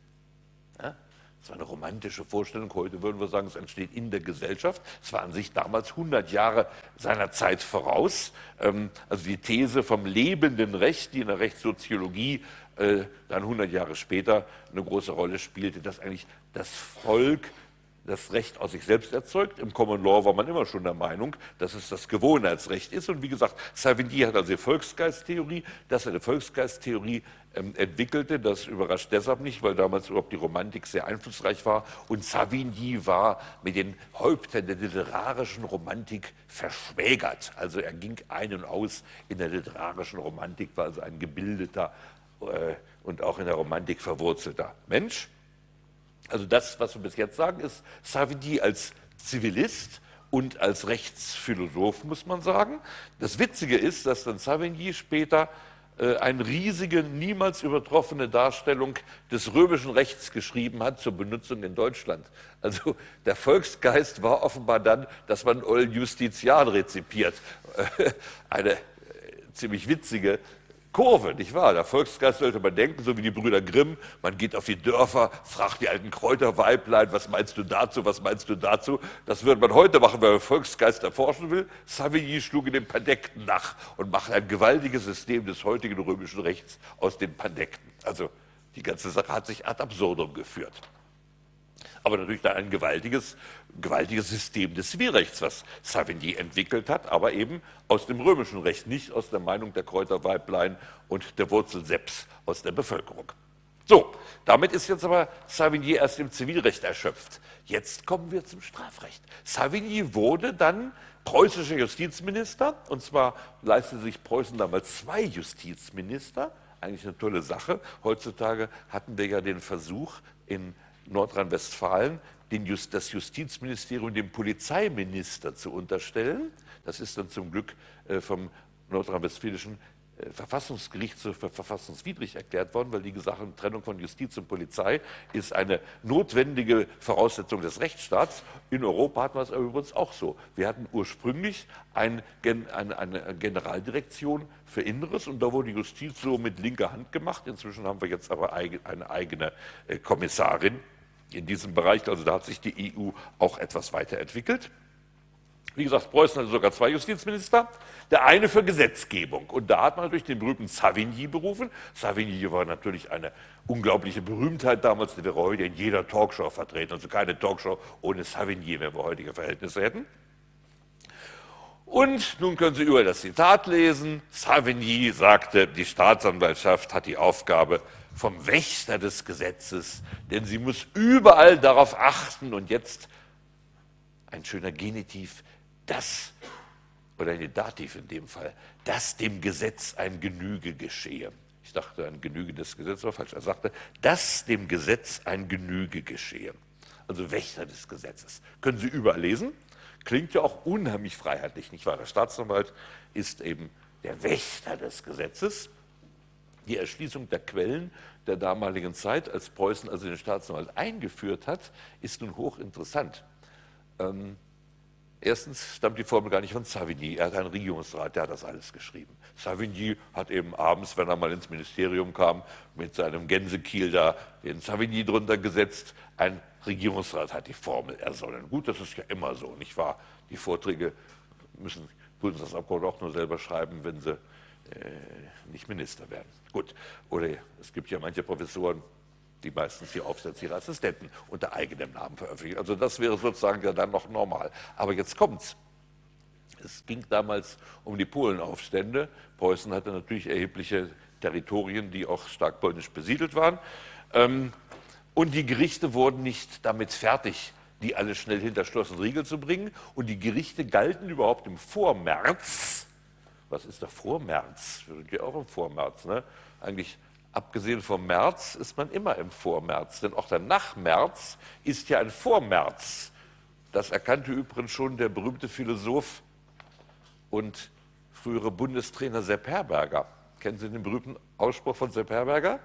Das war eine romantische Vorstellung. Heute würden wir sagen, es entsteht in der Gesellschaft. Es war an sich damals 100 Jahre seiner Zeit voraus. Ähm, also die These vom lebenden Recht, die in der Rechtssoziologie äh, dann 100 Jahre später eine große Rolle spielte, dass eigentlich das Volk das Recht aus sich selbst erzeugt. Im Common Law war man immer schon der Meinung, dass es das Gewohnheitsrecht ist. Und wie gesagt, Savigny hat also die Volksgeisttheorie, dass er eine Volksgeisttheorie ähm, entwickelte. Das überrascht deshalb nicht, weil damals überhaupt die Romantik sehr einflussreich war. Und Savigny war mit den Häuptern der literarischen Romantik verschwägert. Also er ging ein und aus in der literarischen Romantik, war also ein gebildeter äh, und auch in der Romantik verwurzelter Mensch. Also das, was wir bis jetzt sagen, ist Savigny als Zivilist und als Rechtsphilosoph, muss man sagen. Das Witzige ist, dass dann Savigny später äh, eine riesige, niemals übertroffene Darstellung des römischen Rechts geschrieben hat zur Benutzung in Deutschland. Also der Volksgeist war offenbar dann, dass man Eulen Justitian rezipiert. Eine äh, ziemlich witzige Kurve, nicht wahr? Der Volksgeist sollte man denken, so wie die Brüder Grimm, man geht auf die Dörfer, fragt die alten Kräuterweiblein, was meinst du dazu, was meinst du dazu? Das würde man heute machen, wenn man Volksgeist erforschen will. Savigny schlug in den Pandekten nach und macht ein gewaltiges System des heutigen römischen Rechts aus den Pandekten. Also die ganze Sache hat sich ad absurdum geführt aber natürlich dann ein gewaltiges, gewaltiges System des Zivilrechts, was Savigny entwickelt hat, aber eben aus dem römischen Recht, nicht aus der Meinung der Kräuterweiblein und der Wurzel Seps aus der Bevölkerung. So, damit ist jetzt aber Savigny erst im Zivilrecht erschöpft. Jetzt kommen wir zum Strafrecht. Savigny wurde dann preußischer Justizminister, und zwar leistete sich Preußen damals zwei Justizminister, eigentlich eine tolle Sache. Heutzutage hatten wir ja den Versuch, in Nordrhein-Westfalen Just, das Justizministerium dem Polizeiminister zu unterstellen. Das ist dann zum Glück äh, vom nordrhein-westfälischen äh, Verfassungsgericht für verfassungswidrig erklärt worden, weil die gesagt haben, Trennung von Justiz und Polizei ist eine notwendige Voraussetzung des Rechtsstaats. In Europa hatten wir es übrigens auch so. Wir hatten ursprünglich ein, eine, eine Generaldirektion für Inneres und da wurde Justiz so mit linker Hand gemacht. Inzwischen haben wir jetzt aber eine eigene äh, Kommissarin in diesem Bereich. Also da hat sich die EU auch etwas weiterentwickelt. Wie gesagt, Preußen hatte sogar zwei Justizminister. Der eine für Gesetzgebung. Und da hat man natürlich den berühmten Savigny berufen. Savigny war natürlich eine unglaubliche Berühmtheit damals. Der wäre heute in jeder Talkshow vertreten. Also keine Talkshow ohne Savigny, wenn wir heutige Verhältnisse hätten. Und nun können Sie über das Zitat lesen. Savigny sagte, die Staatsanwaltschaft hat die Aufgabe, vom Wächter des Gesetzes, denn sie muss überall darauf achten und jetzt ein schöner Genitiv, das, oder ein Dativ in dem Fall, dass dem Gesetz ein Genüge geschehe. Ich dachte, ein Genüge des Gesetzes war falsch. Er sagte, dass dem Gesetz ein Genüge geschehe. Also Wächter des Gesetzes. Können Sie überall lesen. Klingt ja auch unheimlich freiheitlich, nicht wahr? Der Staatsanwalt ist eben der Wächter des Gesetzes die Erschließung der Quellen der damaligen Zeit, als Preußen also den Staatsanwalt eingeführt hat, ist nun hochinteressant. Ähm, erstens stammt die Formel gar nicht von Savigny, er hat einen Regierungsrat, der hat das alles geschrieben. Savigny hat eben abends, wenn er mal ins Ministerium kam, mit seinem Gänsekiel da den Savigny drunter gesetzt. Ein Regierungsrat hat die Formel ersonnen. Gut, das ist ja immer so, nicht wahr? Die Vorträge müssen Bundestagsabgeordnete auch nur selber schreiben, wenn sie nicht Minister werden. Gut. Oder es gibt ja manche Professoren, die meistens die Aufsätze ihrer Assistenten unter eigenem Namen veröffentlichen. Also das wäre sozusagen ja dann noch normal. Aber jetzt kommt's. Es ging damals um die Polenaufstände. Preußen hatte natürlich erhebliche Territorien, die auch stark polnisch besiedelt waren. Ähm, und die Gerichte wurden nicht damit fertig, die alle schnell hinter Schloss und Riegel zu bringen. Und die Gerichte galten überhaupt im Vormärz was ist da vor März? Wir sind ja auch im Vormärz. Ne? Eigentlich, abgesehen vom März, ist man immer im Vormärz. Denn auch der Nachmärz ist ja ein Vormärz. Das erkannte übrigens schon der berühmte Philosoph und frühere Bundestrainer Sepp Herberger. Kennen Sie den berühmten Ausspruch von Sepp Herberger?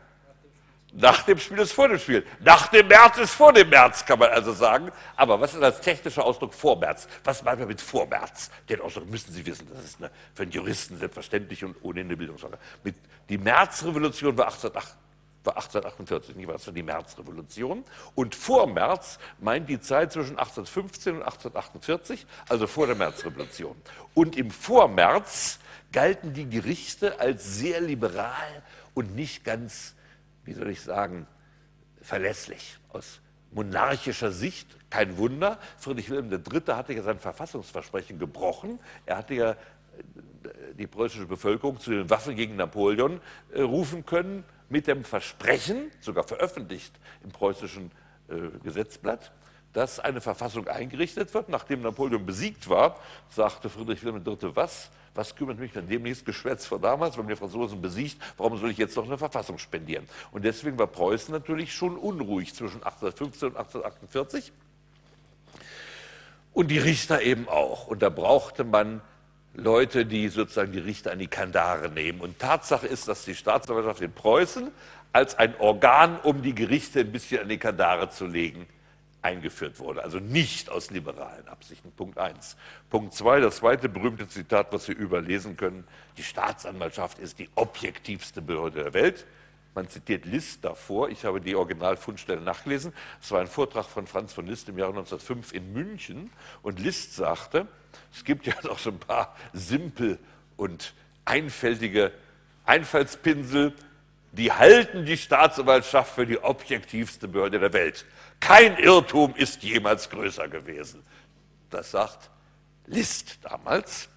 Nach dem Spiel ist vor dem Spiel. Nach dem März ist vor dem März, kann man also sagen. Aber was ist als technischer Ausdruck vor März? Was meint man mit vor März? Den Ausdruck müssen Sie wissen. Das ist eine, für einen Juristen selbstverständlich und ohne eine Bildungsfrage. Mit, die Märzrevolution war 1808. war 1848, nicht wahr? Das war die Märzrevolution. Und vor März meint die Zeit zwischen 1815 und 1848, also vor der Märzrevolution. Und im Vormärz galten die Gerichte als sehr liberal und nicht ganz, wie soll ich sagen, verlässlich. Aus monarchischer Sicht kein Wunder. Friedrich Wilhelm III. hatte ja sein Verfassungsversprechen gebrochen. Er hatte ja die preußische Bevölkerung zu den Waffen gegen Napoleon äh, rufen können, mit dem Versprechen, sogar veröffentlicht im preußischen äh, Gesetzblatt, dass eine Verfassung eingerichtet wird. Nachdem Napoleon besiegt war, sagte Friedrich Wilhelm III., was? Was kümmert mich an demnächst Geschwätz von damals, wenn wir Franzosen besiegt, warum soll ich jetzt noch eine Verfassung spendieren? Und deswegen war Preußen natürlich schon unruhig zwischen 1815 und 1848. Und die Richter eben auch. Und da brauchte man Leute, die sozusagen die Richter an die Kandare nehmen. Und Tatsache ist, dass die Staatsanwaltschaft in Preußen als ein Organ, um die Gerichte ein bisschen an die Kandare zu legen, eingeführt wurde. Also nicht aus liberalen Absichten. Punkt eins. Punkt zwei, das zweite berühmte Zitat, was wir überlesen können. Die Staatsanwaltschaft ist die objektivste Behörde der Welt. Man zitiert List davor. Ich habe die Originalfundstelle nachgelesen. Es war ein Vortrag von Franz von List im Jahre 1905 in München. Und List sagte, es gibt ja noch so ein paar simpel und einfältige Einfallspinsel, die halten die Staatsanwaltschaft für die objektivste Behörde der Welt. Kein Irrtum ist jemals größer gewesen. Das sagt List damals.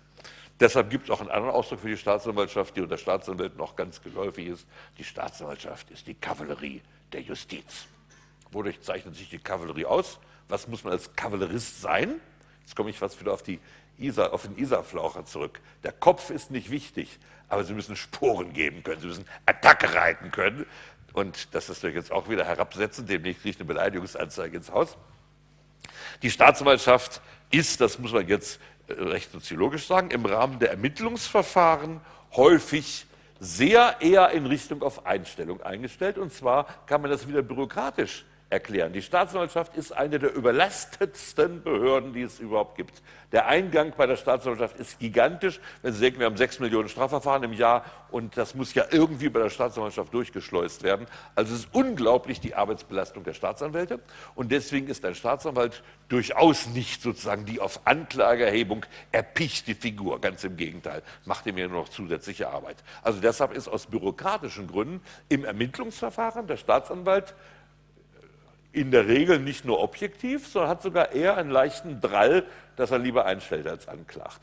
Deshalb gibt es auch einen anderen Ausdruck für die Staatsanwaltschaft, die unter Staatsanwälten noch ganz geläufig ist. Die Staatsanwaltschaft ist die Kavallerie der Justiz. Wodurch zeichnet sich die Kavallerie aus? Was muss man als Kavallerist sein? Jetzt komme ich fast wieder auf, die Isar, auf den Isarflaucher zurück. Der Kopf ist nicht wichtig, aber Sie müssen Sporen geben können, Sie müssen Attacke reiten können. Und das ist jetzt auch wieder herabsetzen, demnächst kriege ich eine Beleidigungsanzeige ins Haus. Die Staatsanwaltschaft ist, das muss man jetzt recht soziologisch sagen, im Rahmen der Ermittlungsverfahren häufig sehr eher in Richtung auf Einstellung eingestellt. Und zwar kann man das wieder bürokratisch erklären. Die Staatsanwaltschaft ist eine der überlastetsten Behörden, die es überhaupt gibt. Der Eingang bei der Staatsanwaltschaft ist gigantisch. Wenn Sie denken, wir haben sechs Millionen Strafverfahren im Jahr und das muss ja irgendwie bei der Staatsanwaltschaft durchgeschleust werden. Also es ist unglaublich die Arbeitsbelastung der Staatsanwälte und deswegen ist ein Staatsanwalt durchaus nicht sozusagen die auf Anklageerhebung erpichte Figur. Ganz im Gegenteil, macht ihm ja nur noch zusätzliche Arbeit. Also deshalb ist aus bürokratischen Gründen im Ermittlungsverfahren der Staatsanwalt in der Regel nicht nur objektiv, sondern hat sogar eher einen leichten Drall, dass er lieber einstellt als anklagt.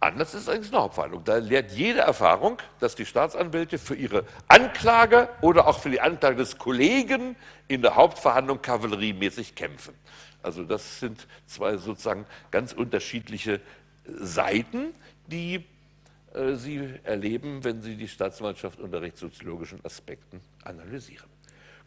Anders ist eigentlich eine Hauptverhandlung. Da lehrt jede Erfahrung, dass die Staatsanwälte für ihre Anklage oder auch für die Anklage des Kollegen in der Hauptverhandlung kavalleriemäßig kämpfen. Also das sind zwei sozusagen ganz unterschiedliche Seiten, die äh, Sie erleben, wenn Sie die Staatsanwaltschaft unter rechtssoziologischen Aspekten analysieren.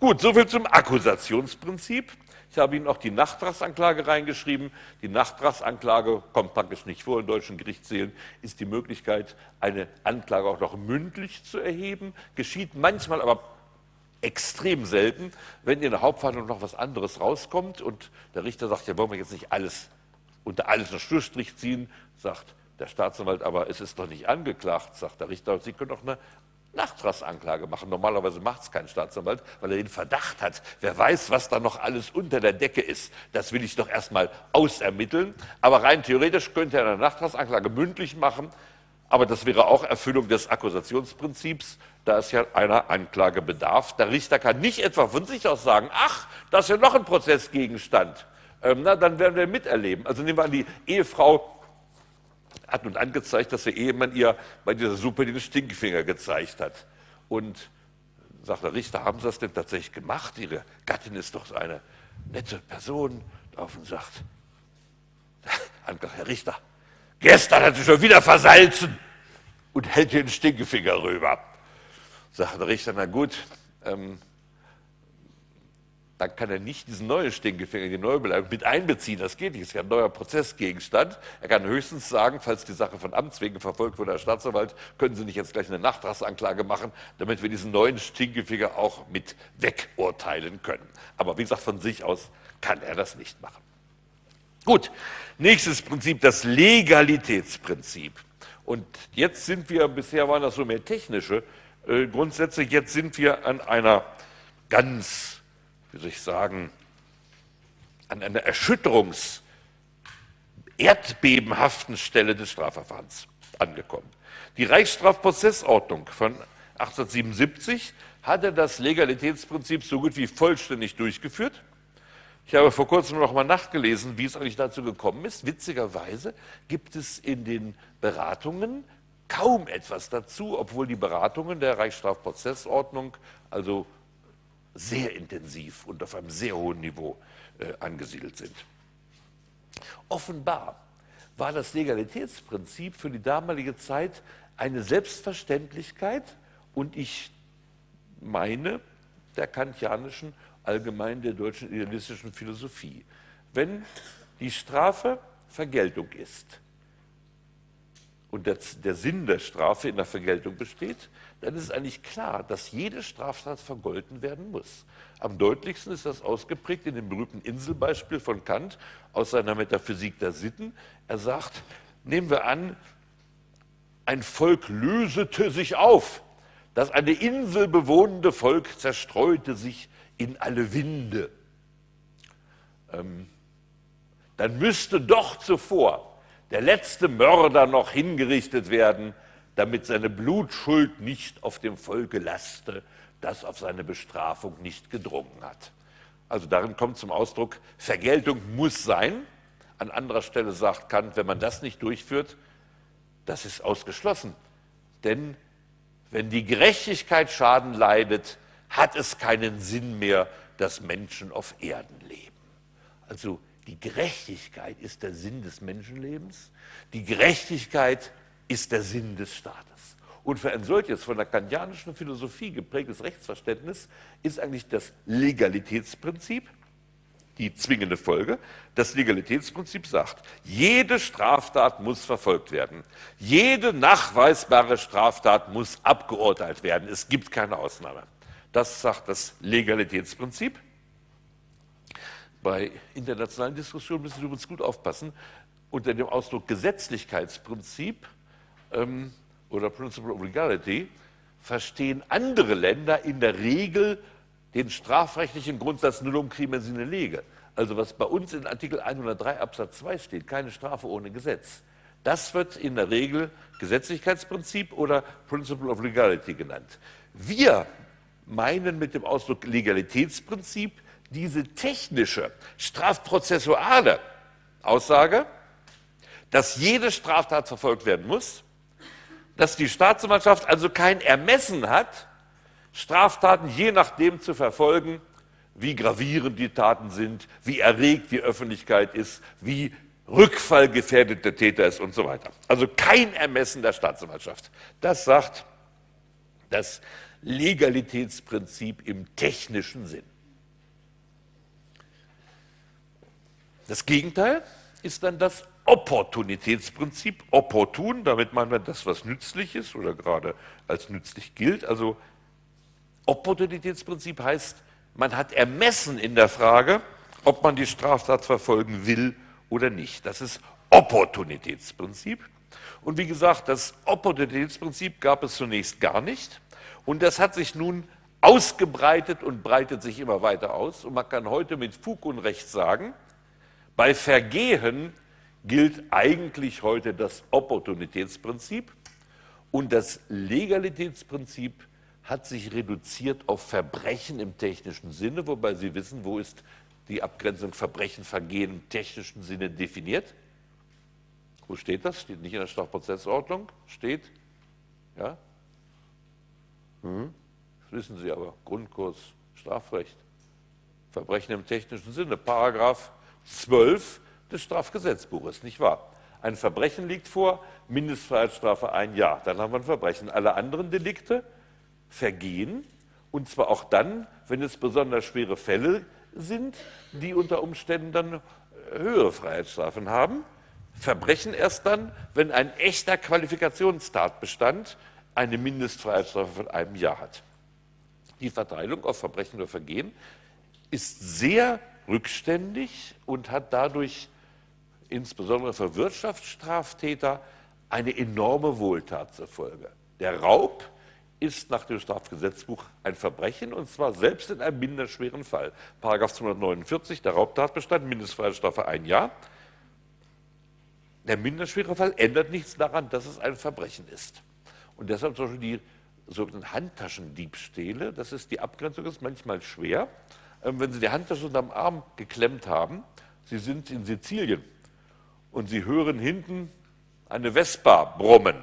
Gut, soviel zum Akkusationsprinzip. Ich habe Ihnen auch die Nachtragsanklage reingeschrieben. Die Nachtragsanklage kommt praktisch nicht vor in deutschen Gerichtssälen, ist die Möglichkeit, eine Anklage auch noch mündlich zu erheben. Geschieht manchmal aber extrem selten, wenn in der Hauptverhandlung noch was anderes rauskommt und der Richter sagt, ja, wollen wir jetzt nicht alles unter alles einen Schlussstrich ziehen, sagt der Staatsanwalt, aber es ist doch nicht angeklagt, sagt der Richter, Sie können doch eine Nachtragsanklage machen. Normalerweise macht es kein Staatsanwalt, weil er den Verdacht hat. Wer weiß, was da noch alles unter der Decke ist. Das will ich doch erstmal ausermitteln. Aber rein theoretisch könnte er eine Nachtragsanklage mündlich machen. Aber das wäre auch Erfüllung des Akkusationsprinzips, da es ja einer Anklage bedarf. Der Richter kann nicht etwa von sich aus sagen, ach, das ist ja noch ein Prozessgegenstand. Ähm, na, dann werden wir miterleben. Also nehmen wir an, die Ehefrau hat nun angezeigt, dass der Ehemann ihr bei dieser Suppe den Stinkefinger gezeigt hat. Und sagt der Richter, haben Sie das denn tatsächlich gemacht? Ihre Gattin ist doch eine nette Person. Darauf und sagt, Herr Richter, gestern hat sie schon wieder versalzen und hält ihr den Stinkefinger rüber. Sagt der Richter, na gut, ähm, dann kann er nicht diesen neuen Stinkefinger, die Neubeleidigung mit einbeziehen. Das geht nicht. Das ist ja ein neuer Prozessgegenstand. Er kann höchstens sagen, falls die Sache von Amts wegen verfolgt wurde, Herr Staatsanwalt, können Sie nicht jetzt gleich eine Nachtragsanklage machen, damit wir diesen neuen Stinkefinger auch mit wegurteilen können. Aber wie gesagt, von sich aus kann er das nicht machen. Gut, nächstes Prinzip, das Legalitätsprinzip. Und jetzt sind wir, bisher waren das so mehr technische äh, Grundsätze. Jetzt sind wir an einer ganz, wie soll ich sagen, an einer Erschütterungs-, erdbebenhaften Stelle des Strafverfahrens angekommen. Die Reichsstrafprozessordnung von 1877 hatte das Legalitätsprinzip so gut wie vollständig durchgeführt. Ich habe vor kurzem noch mal nachgelesen, wie es eigentlich dazu gekommen ist. Witzigerweise gibt es in den Beratungen kaum etwas dazu, obwohl die Beratungen der Reichsstrafprozessordnung also sehr intensiv und auf einem sehr hohen Niveau äh, angesiedelt sind. Offenbar war das Legalitätsprinzip für die damalige Zeit eine Selbstverständlichkeit und ich meine der kantianischen, allgemein der deutschen idealistischen Philosophie. Wenn die Strafe Vergeltung ist und der, der, Sinn der Strafe in der Vergeltung besteht, dann ist eigentlich klar, dass jede Straftat vergolten werden muss. Am deutlichsten ist das ausgeprägt in dem berühmten Inselbeispiel von Kant aus seiner Metaphysik der Sitten. Er sagt, nehmen wir an, ein Volk lösete sich auf. Das eine Insel bewohnende Volk zerstreute sich in alle Winde. Ähm, dann müsste doch zuvor der letzte Mörder noch hingerichtet werden, damit seine Blutschuld nicht auf dem Volke laste, das auf seine Bestrafung nicht gedrungen hat. Also darin kommt zum Ausdruck, Vergeltung muss sein. An anderer Stelle sagt Kant, wenn man das nicht durchführt, das ist ausgeschlossen. Denn wenn die Gerechtigkeit Schaden leidet, hat es keinen Sinn mehr, dass Menschen auf Erden leben. Also die Gerechtigkeit ist der Sinn des Menschenlebens, die Gerechtigkeit ist der Sinn des Staates. Und für ein solches von der kantianischen Philosophie geprägtes Rechtsverständnis ist eigentlich das Legalitätsprinzip die zwingende Folge. Das Legalitätsprinzip sagt, jede Straftat muss verfolgt werden. Jede nachweisbare Straftat muss abgeurteilt werden. Es gibt keine Ausnahme. Das sagt das Legalitätsprinzip. Bei internationalen Diskussionen müssen Sie übrigens gut aufpassen. Unter dem Ausdruck Gesetzlichkeitsprinzip ähm, oder Principle of Legality verstehen andere Länder in der Regel den strafrechtlichen Grundsatz nullum crimen sine lege. Also was bei uns in Artikel 103 Absatz 2 steht, keine Strafe ohne Gesetz. Das wird in der Regel Gesetzlichkeitsprinzip oder Principle of Legality genannt. Wir meinen mit dem Ausdruck Legalitätsprinzip diese technische, strafprozessuale Aussage, dass jede Straftat verfolgt werden muss, dass die Staatsanwaltschaft also kein Ermessen hat, Straftaten je nachdem zu verfolgen, wie gravierend die Taten sind, wie erregt die Öffentlichkeit ist, wie rückfallgefährdet der Täter ist und so weiter. Also kein Ermessen der Staatsanwaltschaft. Das sagt das Legalitätsprinzip im technischen Sinn. Das Gegenteil ist dann das Opportunitätsprinzip. Opportun, damit meint man das, was nützlich ist oder gerade als nützlich gilt. Also Opportunitätsprinzip heißt, man hat ermessen in der Frage, ob man die Straftat verfolgen will oder nicht. Das ist Opportunitätsprinzip. Und wie gesagt, das Opportunitätsprinzip gab es zunächst gar nicht. Und das hat sich nun ausgebreitet und breitet sich immer weiter aus. Und man kann heute mit Fug und Recht sagen, bei Vergehen gilt eigentlich heute das Opportunitätsprinzip und das Legalitätsprinzip hat sich reduziert auf Verbrechen im technischen Sinne, wobei Sie wissen, wo ist die Abgrenzung Verbrechen, Vergehen im technischen Sinne definiert? Wo steht das? Steht nicht in der Strafprozessordnung? Steht? Ja? Hm? Das wissen Sie aber. Grundkurs Strafrecht. Verbrechen im technischen Sinne. Paragraph 12 des Strafgesetzbuches, nicht wahr? Ein Verbrechen liegt vor, Mindestfreiheitsstrafe ein Jahr. Dann haben wir ein Verbrechen. Alle anderen Delikte Vergehen, und zwar auch dann, wenn es besonders schwere Fälle sind, die unter Umständen dann äh, höhere Freiheitsstrafen haben. Verbrechen erst dann, wenn ein echter Qualifikationstatbestand eine Mindestfreiheitsstrafe von einem Jahr hat. Die Verteilung auf Verbrechen oder Vergehen ist sehr rückständig und hat dadurch insbesondere für Wirtschaftsstraftäter eine enorme Wohltat zur Folge. Der Raub ist nach dem Strafgesetzbuch ein Verbrechen und zwar selbst in einem minderschweren Fall. Paragraph 249, der Raubtatbestand, Mindestfreiheitsstrafe ein Jahr. Der minderschwere Fall ändert nichts daran, dass es ein Verbrechen ist. Und deshalb zum Beispiel die sogenannten Handtaschendiebstähle, das ist die Abgrenzung, ist manchmal schwer. Ähm, wenn Sie die Handtasche unterm Arm geklemmt haben, Sie sind in Sizilien und Sie hören hinten eine Vespa brummen,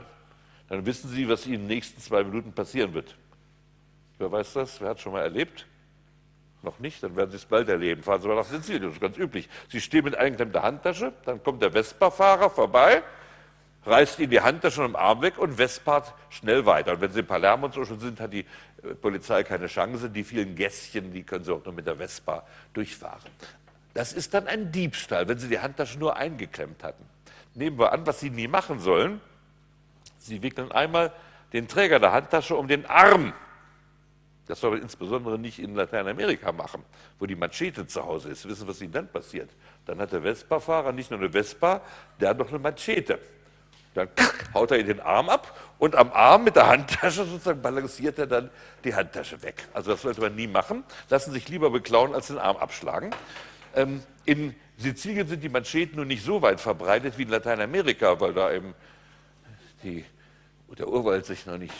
dann wissen Sie, was Ihnen in den nächsten zwei Minuten passieren wird. Wer weiß das? Wer hat schon mal erlebt? Noch nicht? Dann werden Sie es bald erleben. Fahren Sie mal nach Sizilien, das ist ganz üblich. Sie stehen mit eingeklemmter Handtasche, dann kommt der Vespa-Fahrer vorbei, reißt Ihnen die Handtasche im Arm weg und vespart schnell weiter. Und wenn Sie in Palermo und so schon sind, hat die äh, Polizei keine Chance. Die vielen Gästchen, die können Sie auch nur mit der Vespa durchfahren. Das ist dann ein Diebstahl, wenn Sie die Handtasche nur eingeklemmt hatten. Nehmen wir an, was Sie nie machen sollen. Sie wickeln einmal den Träger der Handtasche um den Arm. Das soll man insbesondere nicht in Lateinamerika machen, wo die Machete zu Hause ist. Wissen, was Ihnen dann passiert? Dann hat der Vespa-Fahrer nicht nur eine Vespa, der hat noch eine Machete. Dann haut er ihn den Arm ab und am Arm mit der Handtasche sozusagen balanciert er dann die Handtasche weg. Also das sollte man nie machen. Lassen sich lieber beklauen, als den Arm abschlagen. Ähm, in Sizilien sind die Macheten nun nicht so weit verbreitet wie in Lateinamerika, weil da eben die, der Urwald sich noch nicht,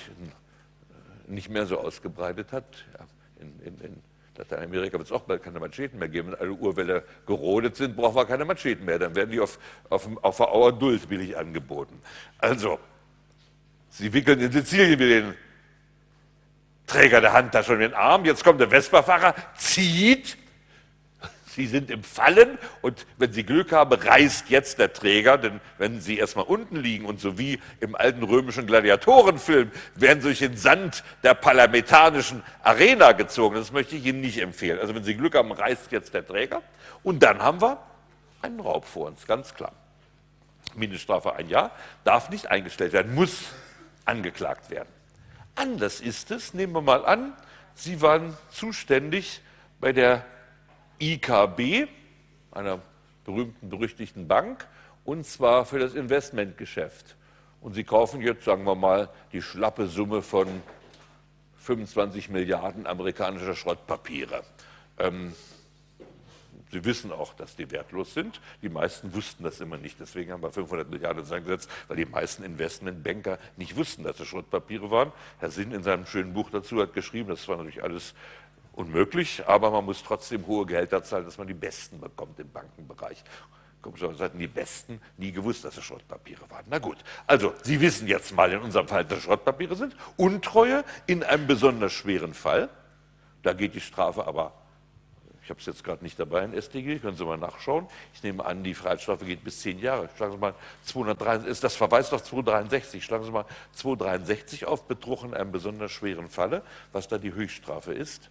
nicht mehr so ausgebreitet hat. Ja, in, in, in Lateinamerika wird es auch bald keine Macheten mehr geben. Wenn alle Urwälder gerodet sind, brauchen wir keine Macheten mehr. Dann werden die auf, auf, auf der Auer Duld billig angeboten. Also, sie wickeln in Sizilien wie den Träger der Handtasche um den Arm. Jetzt kommt der Vespa-Fahrer, zieht Sie sind im Fallen und wenn Sie Glück haben, reißt jetzt der Träger, denn wenn Sie erstmal unten liegen und so wie im alten römischen Gladiatorenfilm werden Sie durch den Sand der parlamentarischen Arena gezogen. Das möchte ich Ihnen nicht empfehlen. Also wenn Sie Glück haben, reißt jetzt der Träger und dann haben wir einen Raub vor uns, ganz klar. Mindeststrafe ein Jahr, darf nicht eingestellt werden, muss angeklagt werden. Anders ist es, nehmen wir mal an, Sie waren zuständig bei der IKB, einer berühmten, berüchtigten Bank, und zwar für das Investmentgeschäft. Und Sie kaufen jetzt, sagen wir mal, die schlappe Summe von 25 Milliarden amerikanischer Schrottpapiere. Ähm, Sie wissen auch, dass die wertlos sind. Die meisten wussten das immer nicht. Deswegen haben wir 500 Milliarden eingesetzt, weil die meisten Investmentbanker nicht wussten, dass es Schrottpapiere waren. Herr Sinn in seinem schönen Buch dazu hat geschrieben, das war natürlich alles unmöglich, aber man muss trotzdem hohe Gehälter zahlen, dass man die Besten bekommt im Bankenbereich. Komischerweise hatten die Besten nie gewusst, dass es Schrottpapiere waren. Na gut, also Sie wissen jetzt mal in unserem Fall, dass es Schrottpapiere sind. Untreue in einem besonders schweren Fall. Da geht die Strafe aber, ich habe es jetzt gerade nicht dabei in StG, können Sie mal nachschauen. Ich nehme an, die Freiheitsstrafe geht bis zehn Jahre. Schlagen Sie mal 263, das verweist auf 263. Schlagen Sie mal 263 auf, Betrug in einem besonders schweren Falle, was da die Höchststrafe ist.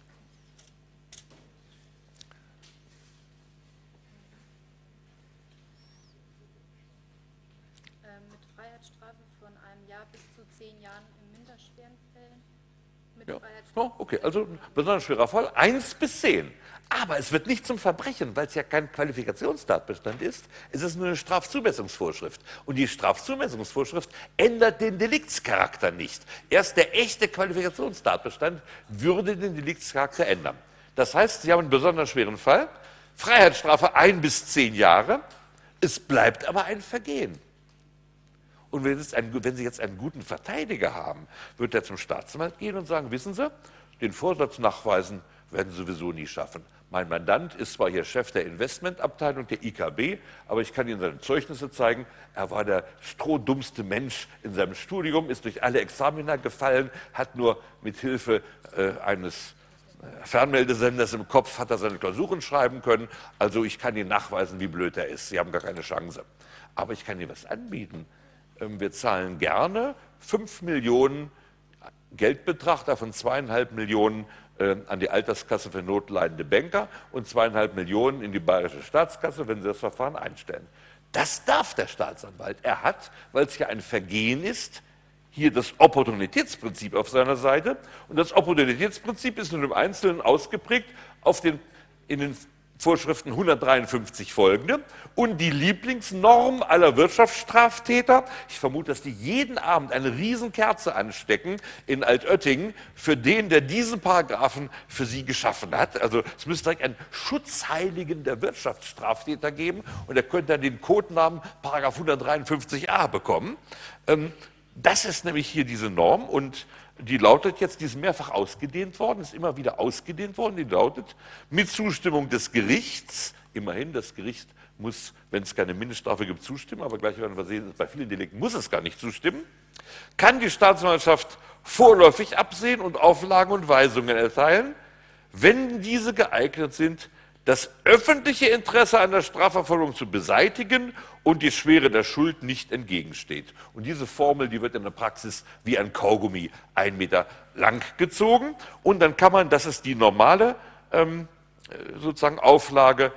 Ja. Oh, okay, also ein besonders schwerer Fall, 1 bis 10. Aber es wird nicht zum Verbrechen, weil es ja kein Qualifikationstatbestand ist. Es ist nur eine Strafzumessungsvorschrift. Und die Strafzumessungsvorschrift ändert den Deliktscharakter nicht. Erst der echte Qualifikationstatbestand würde den Deliktscharakter ändern. Das heißt, Sie haben einen besonders schweren Fall, Freiheitsstrafe 1 bis 10 Jahre, es bleibt aber ein Vergehen. Und wenn, ein, wenn, Sie jetzt einen guten Verteidiger haben, wird er zum Staatsanwalt gehen und sagen, wissen Sie, den Vorsatz nachweisen werden Sie sowieso nie schaffen. Mein Mandant ist zwar hier Chef der Investmentabteilung der IKB, aber ich kann Ihnen seine Zeugnisse zeigen. Er war der strohdummste Mensch in seinem Studium, ist durch alle Examiner gefallen, hat nur mit Hilfe äh, eines äh, Fernmeldesenders im Kopf hat er seine Klausuren schreiben können. Also ich kann Ihnen nachweisen, wie blöd er ist. Sie haben gar keine Chance. Aber ich kann Ihnen was anbieten. Ähm, wir zahlen gerne 5 Millionen Geldbetrag, davon zweieinhalb Millionen äh, an die Alterskasse für notleidende Banker und zweieinhalb Millionen in die bayerische Staatskasse, wenn Sie das Verfahren einstellen. Das darf der Staatsanwalt. Er hat, weil es ja ein Vergehen ist, hier das Opportunitätsprinzip auf seiner Seite. Und das Opportunitätsprinzip ist nun im Einzelnen ausgeprägt auf den, in den Vorschriften 153 folgende und die Lieblingsnorm aller Wirtschaftsstraftäter. Ich vermute, dass die jeden Abend eine Riesenkerze anstecken in Altöttingen für den, der diesen Paragraphen für sie geschaffen hat. Also es müsste direkt einen Schutzheiligen der Wirtschaftsstraftäter geben und er könnte dann den Codenamen Paragraph 153a bekommen. Ähm, das ist nämlich hier diese Norm und die lautet jetzt, die ist mehrfach ausgedehnt worden, ist immer wieder ausgedehnt worden, die lautet, mit Zustimmung des Gerichts, immerhin, das Gericht muss, wenn es keine Mindeststrafe gibt, zustimmen, aber gleich werden wir sehen, bei vielen Delikten muss es gar nicht zustimmen, kann die Staatsanwaltschaft vorläufig absehen und Auflagen und Weisungen erteilen, wenn diese geeignet sind, das öffentliche Interesse an der Strafverfolgung zu beseitigen und die Schwere der Schuld nicht entgegensteht. Und diese Formel, die wird in der Praxis wie ein Kaugummi ein Meter lang gezogen. Und dann kann man, das ist die normale ähm, äh, sozusagen Auflage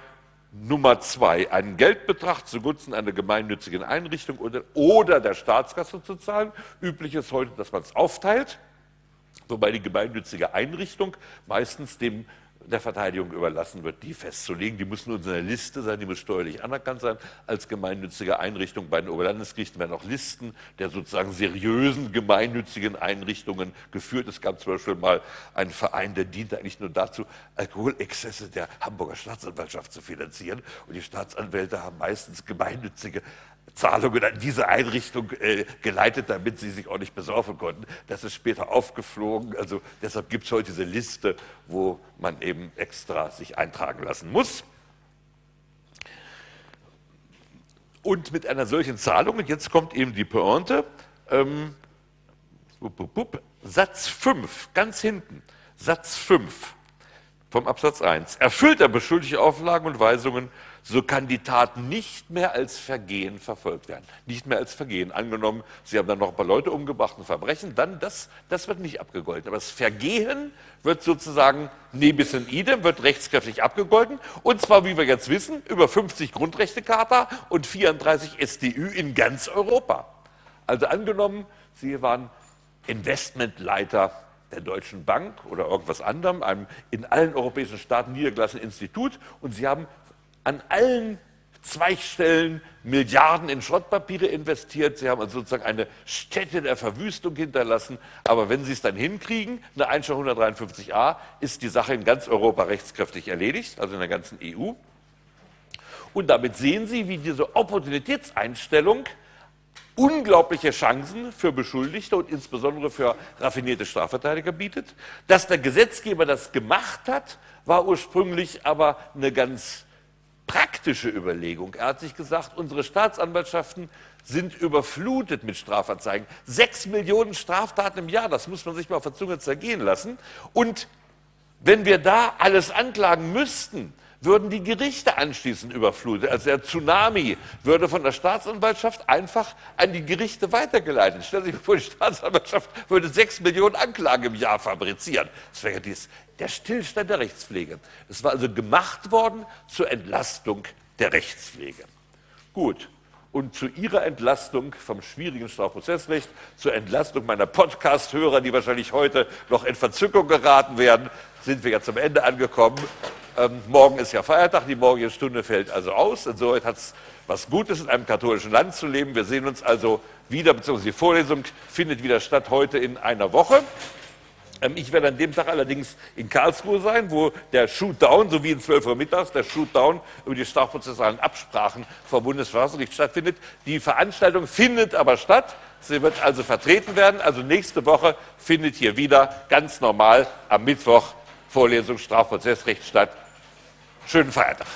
Nummer zwei, einen Geldbetrag zugunsten einer gemeinnützigen Einrichtung oder, oder der Staatskasse zu zahlen. Üblich ist heute, dass man es aufteilt, wobei die gemeinnützige Einrichtung meistens dem der Verteidigung überlassen wird, die festzulegen. Die müssen in einer Liste sein, die muss steuerlich anerkannt sein als gemeinnützige Einrichtung. Bei den Oberlandesgerichten werden auch Listen der sozusagen seriösen gemeinnützigen Einrichtungen geführt. Es gab zum Beispiel mal einen Verein, der diente eigentlich nur dazu, Alkoholexzesse der Hamburger Staatsanwaltschaft zu finanzieren. Und die Staatsanwälte haben meistens gemeinnützige Zahlungen an diese Einrichtung äh, geleitet, damit sie sich auch nicht besorgen konnten. Das ist später aufgeflogen. Also deshalb gibt es heute diese Liste, wo man eben extra sich eintragen lassen muss. Und mit einer solchen Zahlung, und jetzt kommt eben die Pointe, ähm, Satz 5, ganz hinten, Satz 5 vom Absatz 1. Erfüllt er beschuldigte Auflagen und Weisungen, so kann die Tat nicht mehr als Vergehen verfolgt werden. Nicht mehr als Vergehen. Angenommen, Sie haben dann noch ein paar Leute umgebracht, ein Verbrechen, dann das, das wird nicht abgegolten. Aber das Vergehen wird sozusagen nebis in idem, wird rechtskräftig abgegolten. Und zwar, wie wir jetzt wissen, über 50 Grundrechtecharta und 34 StÜ in ganz Europa. Also angenommen, Sie waren Investmentleiter der Deutschen Bank oder irgendwas anderem, einem in allen europäischen Staaten niedergelassenen Institut und Sie haben an allen Zweigstellen Milliarden in Schrottpapiere investiert. Sie haben also sozusagen eine Stätte der Verwüstung hinterlassen. Aber wenn Sie es dann hinkriegen, eine Einstellung 153a, ist die Sache in ganz Europa rechtskräftig erledigt, also in der ganzen EU. Und damit sehen Sie, wie diese Opportunitätseinstellung unglaubliche Chancen für Beschuldigte und insbesondere für raffinierte Strafverteidiger bietet. Dass der Gesetzgeber das gemacht hat, war ursprünglich aber eine ganz praktische Überlegung. Er hat sich gesagt, unsere Staatsanwaltschaften sind überflutet mit Strafanzeigen. Sechs Millionen Straftaten im Jahr, das muss man sich mal auf der Zunge zergehen lassen. Und wenn wir da alles anklagen müssten, würden die Gerichte anschließend überflutet. Also der Tsunami würde von der Staatsanwaltschaft einfach an die Gerichte weitergeleitet. Stellen Sie sich vor, die Staatsanwaltschaft würde sechs Millionen Anklagen im Jahr fabrizieren. Das wäre dies, der Stillstand der Rechtspflege. Es war also gemacht worden zur Entlastung der Rechtspflege. Gut. Und zu Ihrer Entlastung vom schwierigen Strafprozessrecht, zur Entlastung meiner Podcast-Hörer, die wahrscheinlich heute noch in Verzückung geraten werden, sind wir ja zum Ende angekommen. Ähm, morgen ist ja Feiertag, die morgige Stunde fällt also aus. Insoweit hat es was Gutes, in einem katholischen Land zu leben. Wir sehen uns also wieder, beziehungsweise die Vorlesung findet wieder statt heute in einer Woche. Ähm, ich werde an dem Tag allerdings in Karlsruhe sein, wo der Shootdown, so wie in 12 Uhr mittags, der Shootdown über die strafprozessualen Absprachen vom Bundesverfassungsgericht stattfindet. Die Veranstaltung findet aber statt. Sie wird also vertreten werden. Also nächste Woche findet hier wieder ganz normal am Mittwoch Vorlesung Strafprozessrecht statt. Schönen Feiertag.